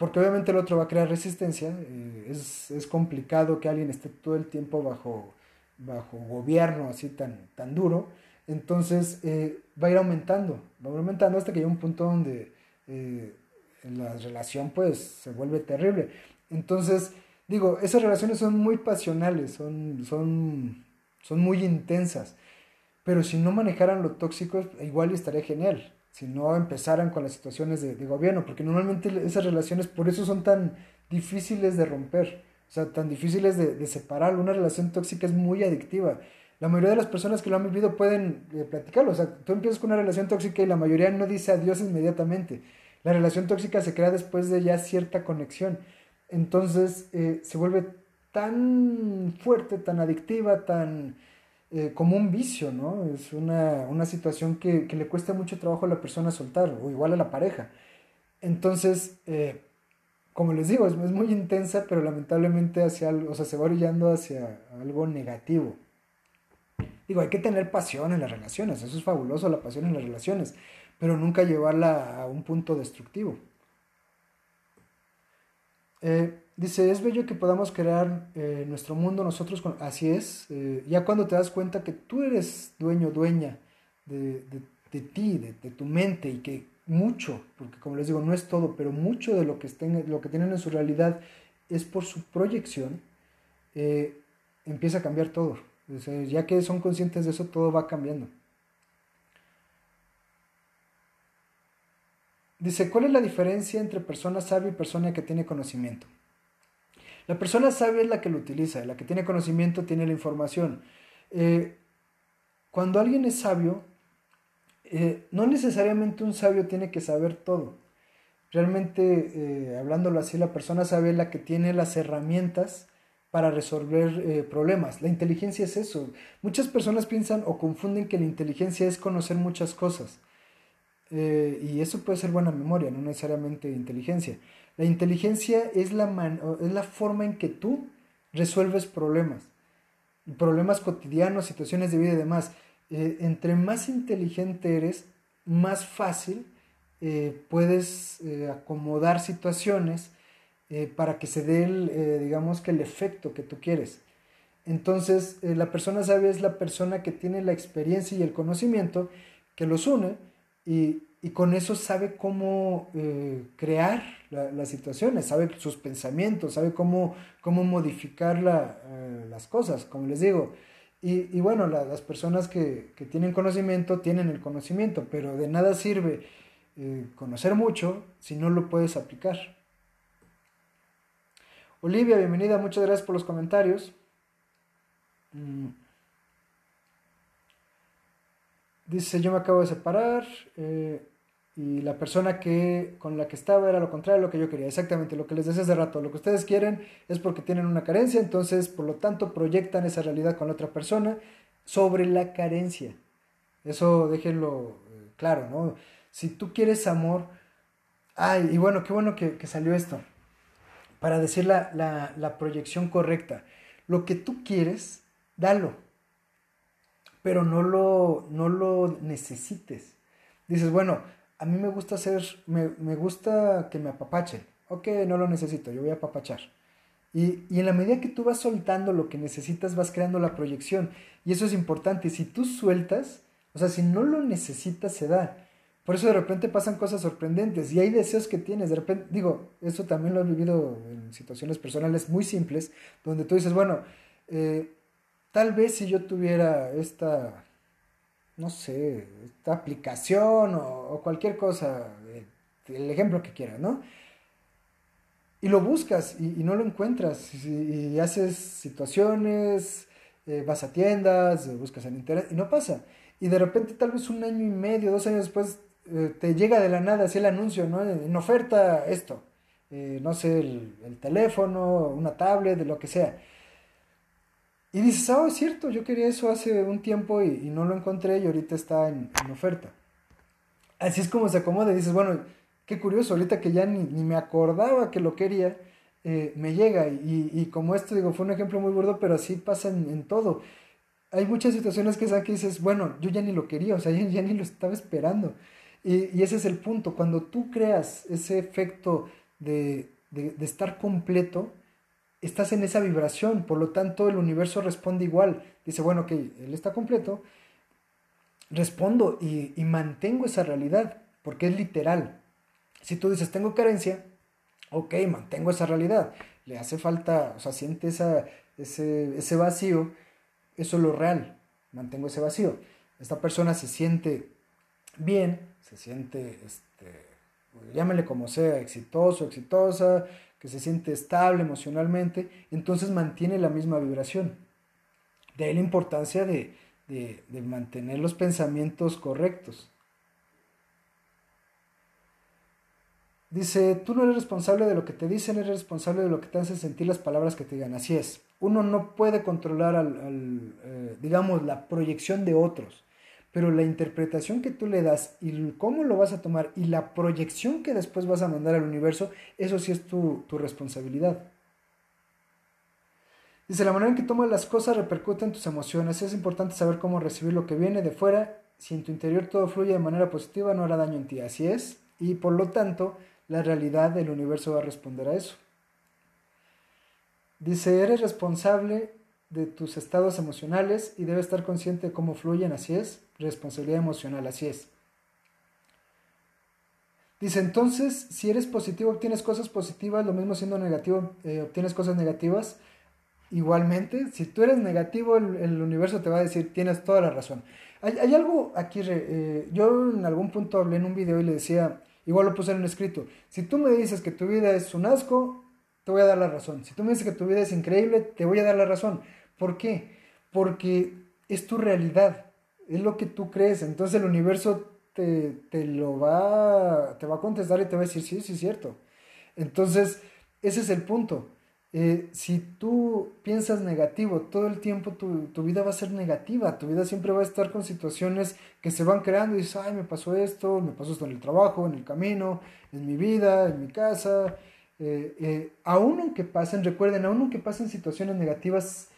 porque obviamente el otro va a crear resistencia, eh, es, es, complicado que alguien esté todo el tiempo bajo, bajo gobierno así tan, tan duro, entonces eh, va a ir aumentando, va a ir aumentando hasta que llega un punto donde eh, la relación pues se vuelve terrible. Entonces, digo, esas relaciones son muy pasionales, son, son, son muy intensas, pero si no manejaran lo tóxico, igual estaría genial si no empezaran con las situaciones de, gobierno, porque normalmente esas relaciones por eso son tan difíciles de romper, o sea, tan difíciles de, separar. Una relación tóxica es muy adictiva. La mayoría de las personas que lo han vivido pueden eh, platicarlo, o sea, tú empiezas con una relación tóxica y la mayoría no dice adiós inmediatamente. La relación tóxica se crea después de ya cierta conexión. Entonces eh, se vuelve tan fuerte, tan adictiva, tan eh, como un vicio, ¿no? Es una, una situación que, que, le cuesta mucho trabajo a la persona soltar, o igual a la pareja. Entonces, eh, como les digo, es, muy intensa, pero lamentablemente hacia o sea, se va orillando hacia algo negativo. Digo, hay que tener pasión en las relaciones, eso es fabuloso, la pasión en las relaciones, pero nunca llevarla a un punto destructivo. Eh, Dice, es bello que podamos crear eh, nuestro mundo nosotros. Con... Así es, eh, ya cuando te das cuenta que tú eres dueño, dueña de, de, ti, de, tu mente y que mucho, porque como les digo, no es todo, pero mucho de lo que, estén, lo que tienen en su realidad es por su proyección, eh, empieza a cambiar todo. ya que son conscientes de eso, todo va cambiando. Dice, ¿cuál es la diferencia entre persona sabia y persona que tiene conocimiento? La persona sabia es la que lo utiliza, la que tiene conocimiento tiene la información. Eh, cuando alguien es sabio, eh, no necesariamente un sabio tiene que saber todo. Realmente, eh, hablándolo así, la persona sabe la que tiene las herramientas para resolver problemas. La inteligencia es eso. Muchas personas piensan o confunden que la inteligencia es conocer muchas cosas. y eso puede ser buena memoria, no necesariamente inteligencia. La inteligencia es la, forma en que tú resuelves problemas. Problemas cotidianos, situaciones de vida y demás. entre más inteligente eres, más fácil eh, puedes eh, acomodar situaciones eh, para que se dé, el, digamos que el efecto que tú quieres. Entonces, la persona sabia es la persona que tiene la experiencia y el conocimiento que los une y con eso sabe cómo crear las situaciones, sabe sus pensamientos, sabe cómo, cómo modificar la, las cosas, como les digo. Y, y bueno, las personas que, que, tienen conocimiento tienen el conocimiento, pero de nada sirve eh, conocer mucho si no lo puedes aplicar. Olivia, bienvenida, muchas gracias por los comentarios. Mm. Dice, yo me acabo de separar eh, y la persona que, con la que estaba era lo contrario de lo que yo quería. Exactamente, lo que les decía hace rato. Lo que ustedes quieren es porque tienen una carencia, entonces por lo tanto proyectan esa realidad con la otra persona sobre la carencia. Eso déjenlo eh, claro, ¿no? Si tú quieres amor, ay, y bueno, qué bueno que, salió esto, para decir la, la, proyección correcta. Lo que tú quieres, dalo, pero no lo, no lo necesites. Dices, bueno, a mí me gusta hacer, me, me, gusta que me apapachen. Ok, no lo necesito, yo voy a apapachar. Y, y, en la medida que tú vas soltando lo que necesitas, vas creando la proyección. Y eso es importante. Si tú sueltas, o sea, si no lo necesitas, se da. Por eso de repente pasan cosas sorprendentes y hay deseos que tienes. De repente, digo, eso también lo he vivido en situaciones personales muy simples, donde tú dices, bueno, eh, tal vez si yo tuviera esta, no sé, esta aplicación o, cualquier cosa, eh, el ejemplo que quieras, ¿no? Y lo buscas y, no lo encuentras y, haces situaciones, eh, vas a tiendas, buscas en internet y no pasa. Y de repente tal vez un año y medio, dos años después eh, te llega de la nada así el anuncio, ¿no? En oferta esto, eh, no sé, el, teléfono, una tablet, lo que sea. Y dices, ah, es cierto, yo quería eso hace un tiempo y, no lo encontré y ahorita está en, oferta. Así es como se acomoda y dices, bueno, qué curioso, ahorita que ya ni, me acordaba que lo quería, eh, me llega. Y, como esto, digo, fue un ejemplo muy burdo, pero así pasa en, todo. Hay muchas situaciones que, que dices, bueno, yo ya ni lo quería, o sea, ya ni lo estaba esperando. Y, ese es el punto, cuando tú creas ese efecto de, estar completo, estás en esa vibración, por lo tanto el universo responde igual. Dice, bueno, ok, él está completo, respondo y, mantengo esa realidad, porque es literal. Si tú dices, tengo carencia, ok, mantengo esa realidad. Le hace falta, o sea, siente esa, ese, ese vacío, eso es lo real, mantengo ese vacío. Esta persona se siente bien, se siente, este, llámele como sea, exitoso, exitosa, que se siente estable emocionalmente, entonces mantiene la misma vibración. De ahí la importancia de, de mantener los pensamientos correctos. Dice, tú no eres responsable de lo que te dicen, eres responsable de lo que te hacen sentir las palabras que te digan. Así es. Uno no puede controlar, al, eh, digamos, la proyección de otros pero la interpretación que tú le das y cómo lo vas a tomar y la proyección que después vas a mandar al universo, eso sí es tu, responsabilidad. Dice, la manera en que tomas las cosas repercute en tus emociones. Es importante saber cómo recibir lo que viene de fuera. Si en tu interior todo fluye de manera positiva, no hará daño en ti. Así es. Y por lo tanto, la realidad del universo va a responder a eso. Dice, eres responsable de tus estados emocionales y debes estar consciente de cómo fluyen. Así es responsabilidad emocional, así es. Dice, entonces, si eres positivo, obtienes cosas positivas, lo mismo siendo negativo, eh, obtienes cosas negativas. Igualmente, si tú eres negativo, el, universo te va a decir, tienes toda la razón. Hay, algo aquí, eh, yo en algún punto hablé en un video y le decía, igual lo puse en un escrito, si tú me dices que tu vida es un asco, te voy a dar la razón. Si tú me dices que tu vida es increíble, te voy a dar la razón. ¿Por qué? Porque es tu realidad es lo que tú crees. Entonces el universo te, te lo va, te va a contestar y te va a decir, sí, sí, es cierto. Entonces, ese es el punto. Eh, si tú piensas negativo todo el tiempo, tu, tu, vida va a ser negativa, tu vida siempre va a estar con situaciones que se van creando y dices, ay, me pasó esto, me pasó esto en el trabajo, en el camino, en mi vida, en mi casa. Eh, eh, aún aunque pasen, recuerden, aún aunque pasen situaciones negativas,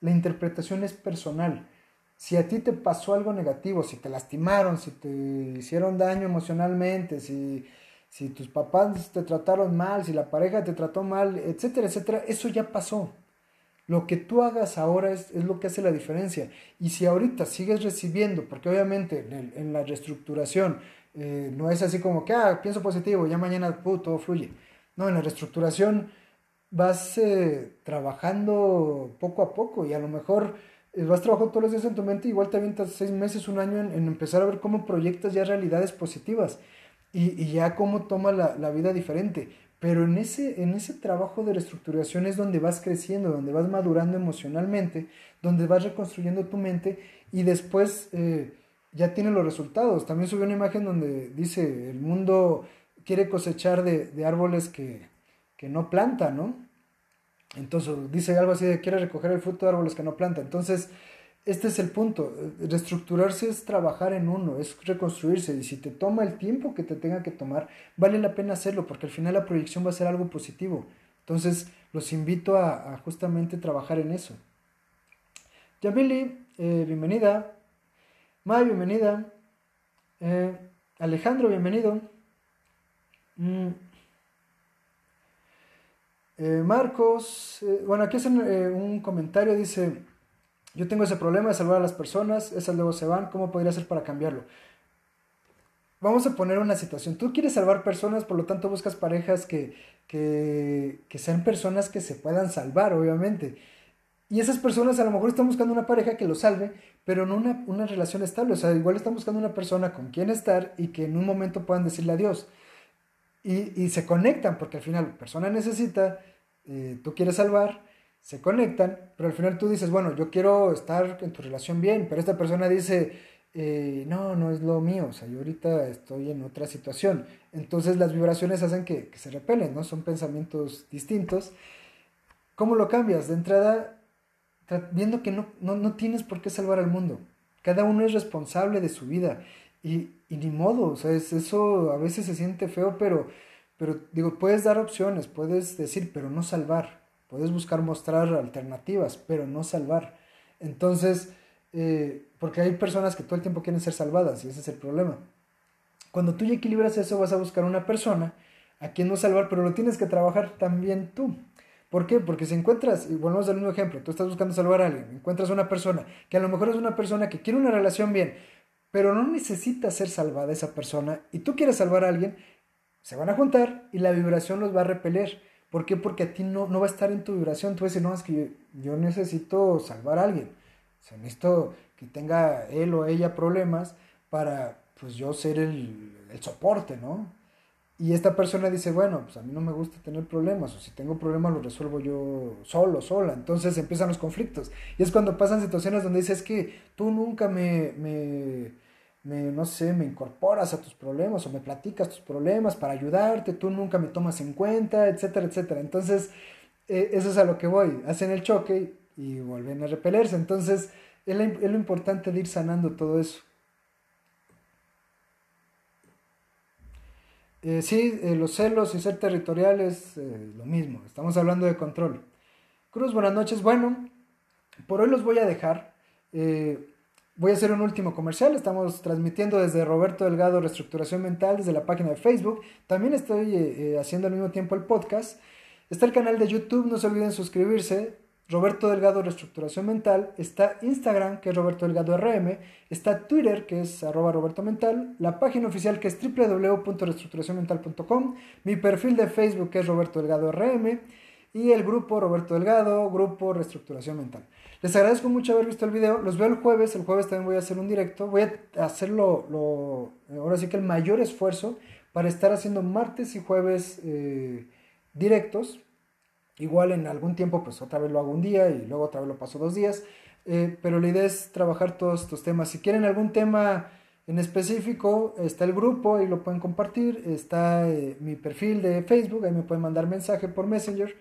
la interpretación es personal. Si a ti te pasó algo negativo, si te lastimaron, si te hicieron daño emocionalmente, si si tus papás te trataron mal, si la pareja te trató mal, etcétera, etcétera, eso ya pasó. Lo que tú hagas ahora es, lo que hace la diferencia. Y si ahorita sigues recibiendo, porque obviamente en, la reestructuración eh, no es así como que, ah, pienso positivo, ya mañana todo fluye. No, en la reestructuración vas eh, trabajando poco a poco y a lo mejor eh, vas trabajando todos los días en tu mente, igual te avientas seis meses, un año en, empezar a ver cómo proyectas ya realidades positivas y, ya cómo toma la, vida diferente. Pero en ese, en ese trabajo de reestructuración es donde vas creciendo, donde vas madurando emocionalmente, donde vas reconstruyendo tu mente y después eh, ya tiene los resultados. También subí una imagen donde dice, el mundo quiere cosechar de, árboles que, que, no planta, ¿no? Entonces dice algo así de, quiere recoger el fruto de árboles que no planta. Entonces, este es el punto. Reestructurarse es trabajar en uno, es reconstruirse. Y si te toma el tiempo que te tenga que tomar, vale la pena hacerlo, porque al final la proyección va a ser algo positivo. Entonces, los invito a, justamente trabajar en eso. Yamili, eh, bienvenida. May, bienvenida. Eh, Alejandro, bienvenido. Mm. Eh, Marcos, bueno, aquí hacen un comentario, dice, yo tengo ese problema de salvar a las personas, esas luego se van, ¿cómo podría hacer para cambiarlo? Vamos a poner una situación. Tú quieres salvar personas, por lo tanto buscas parejas que, que, que sean personas que se puedan salvar, obviamente. Y esas personas a lo mejor están buscando una pareja que lo salve, pero no una, una, relación estable. O sea, igual están buscando una persona con quien estar y que en un momento puedan decirle adiós. Y, se conectan, porque al final persona necesita, eh, tú quieres salvar, se conectan, pero al final tú dices, bueno, yo quiero estar en tu relación bien, pero esta persona dice, eh, no, no es lo mío, o sea, yo ahorita estoy en otra situación. Entonces las vibraciones hacen que, se repelen, ¿no? Son pensamientos distintos. ¿Cómo lo cambias? De entrada, viendo que no, no, tienes por qué salvar al mundo. Cada uno es responsable de su vida. Y, y ni modo, o sea, eso a veces se siente feo, pero, pero digo, puedes dar opciones, puedes decir, pero no salvar. Puedes buscar mostrar alternativas, pero no salvar. Entonces, eh, porque hay personas que todo el tiempo quieren ser salvadas y ese es el problema. Cuando tú ya equilibras eso, vas a buscar una persona a quien no salvar, pero lo tienes que trabajar también tú. ¿Por qué? Porque si encuentras, y volvemos al mismo ejemplo, tú estás buscando salvar a alguien, encuentras una persona que a lo mejor es una persona que quiere una relación bien, pero no necesita ser salvada esa persona, y tú quieres salvar a alguien, se van a juntar y la vibración los va a repeler. ¿Por qué? Porque a ti no, no va a estar en tu vibración. Tú vas a decir, no, es que yo, necesito salvar a alguien. O necesito que tenga él o ella problemas para, pues, yo ser el, el soporte, ¿no? Y esta persona dice, bueno, pues a mí no me gusta tener problemas, o si tengo problemas los resuelvo yo solo, sola. Entonces empiezan los conflictos. Y es cuando pasan situaciones donde dices, es que tú nunca me, me no sé, me incorporas a tus problemas o me platicas tus problemas para ayudarte, tú nunca me tomas en cuenta, etcétera, etcétera. Entonces, eh, eso es a lo que voy. Hacen el choque y vuelven a repelerse. Entonces, es, lo importante de ir sanando todo eso. Eh, sí, eh, los celos y ser territoriales, lo mismo. Estamos hablando de control. Cruz, buenas noches. Bueno, por hoy los voy a dejar. Voy a hacer un último comercial. Estamos transmitiendo desde Roberto Delgado Reestructuración Mental desde la página de Facebook. También estoy eh, eh, haciendo al mismo tiempo el podcast. Está el canal de YouTube, no se olviden suscribirse. Roberto Delgado Reestructuración Mental. Está Instagram, que es Roberto Delgado RM. Está Twitter, que es arroba Roberto Mental. La página oficial, que es www.reestructuracionmental.com. Mi perfil de Facebook, que es Roberto Delgado RM. Y el grupo Roberto Delgado, Grupo Reestructuración Mental. Les agradezco mucho haber visto el video. Los veo el jueves. El jueves también voy a hacer un directo. Voy a hacerlo, lo, ahora sí que el mayor esfuerzo para estar haciendo martes y jueves eh, directos. Igual en algún tiempo, pues otra vez lo hago un día y luego otra vez lo paso dos días. Eh, pero la idea es trabajar todos estos temas. Si quieren algún tema En específico está el grupo, ahí lo pueden compartir, está eh, mi perfil de Facebook, ahí me pueden mandar mensaje por Messenger.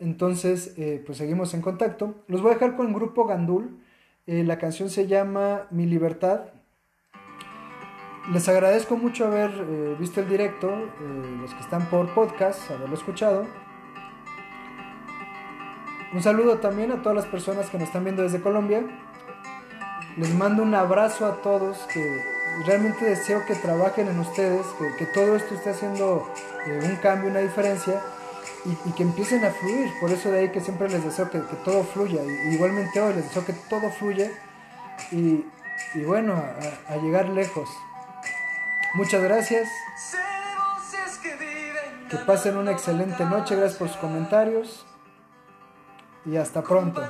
Entonces, eh, pues seguimos en contacto. Los voy a dejar con el grupo Gandul. La canción se llama Mi Libertad. Les agradezco mucho haber visto el directo, los que están por podcast, haberlo escuchado. Un saludo también a todas las personas que nos están viendo desde Colombia. Les mando un abrazo a todos, que realmente deseo que trabajen en ustedes, que, todo esto esté haciendo un cambio, una diferencia y, que empiecen a fluir. Por eso de ahí que siempre les deseo que, todo fluya. Y, igualmente hoy les deseo que todo fluya y, bueno, a, llegar lejos. Muchas gracias. Que pasen una excelente noche. Gracias por sus comentarios. Y hasta pronto.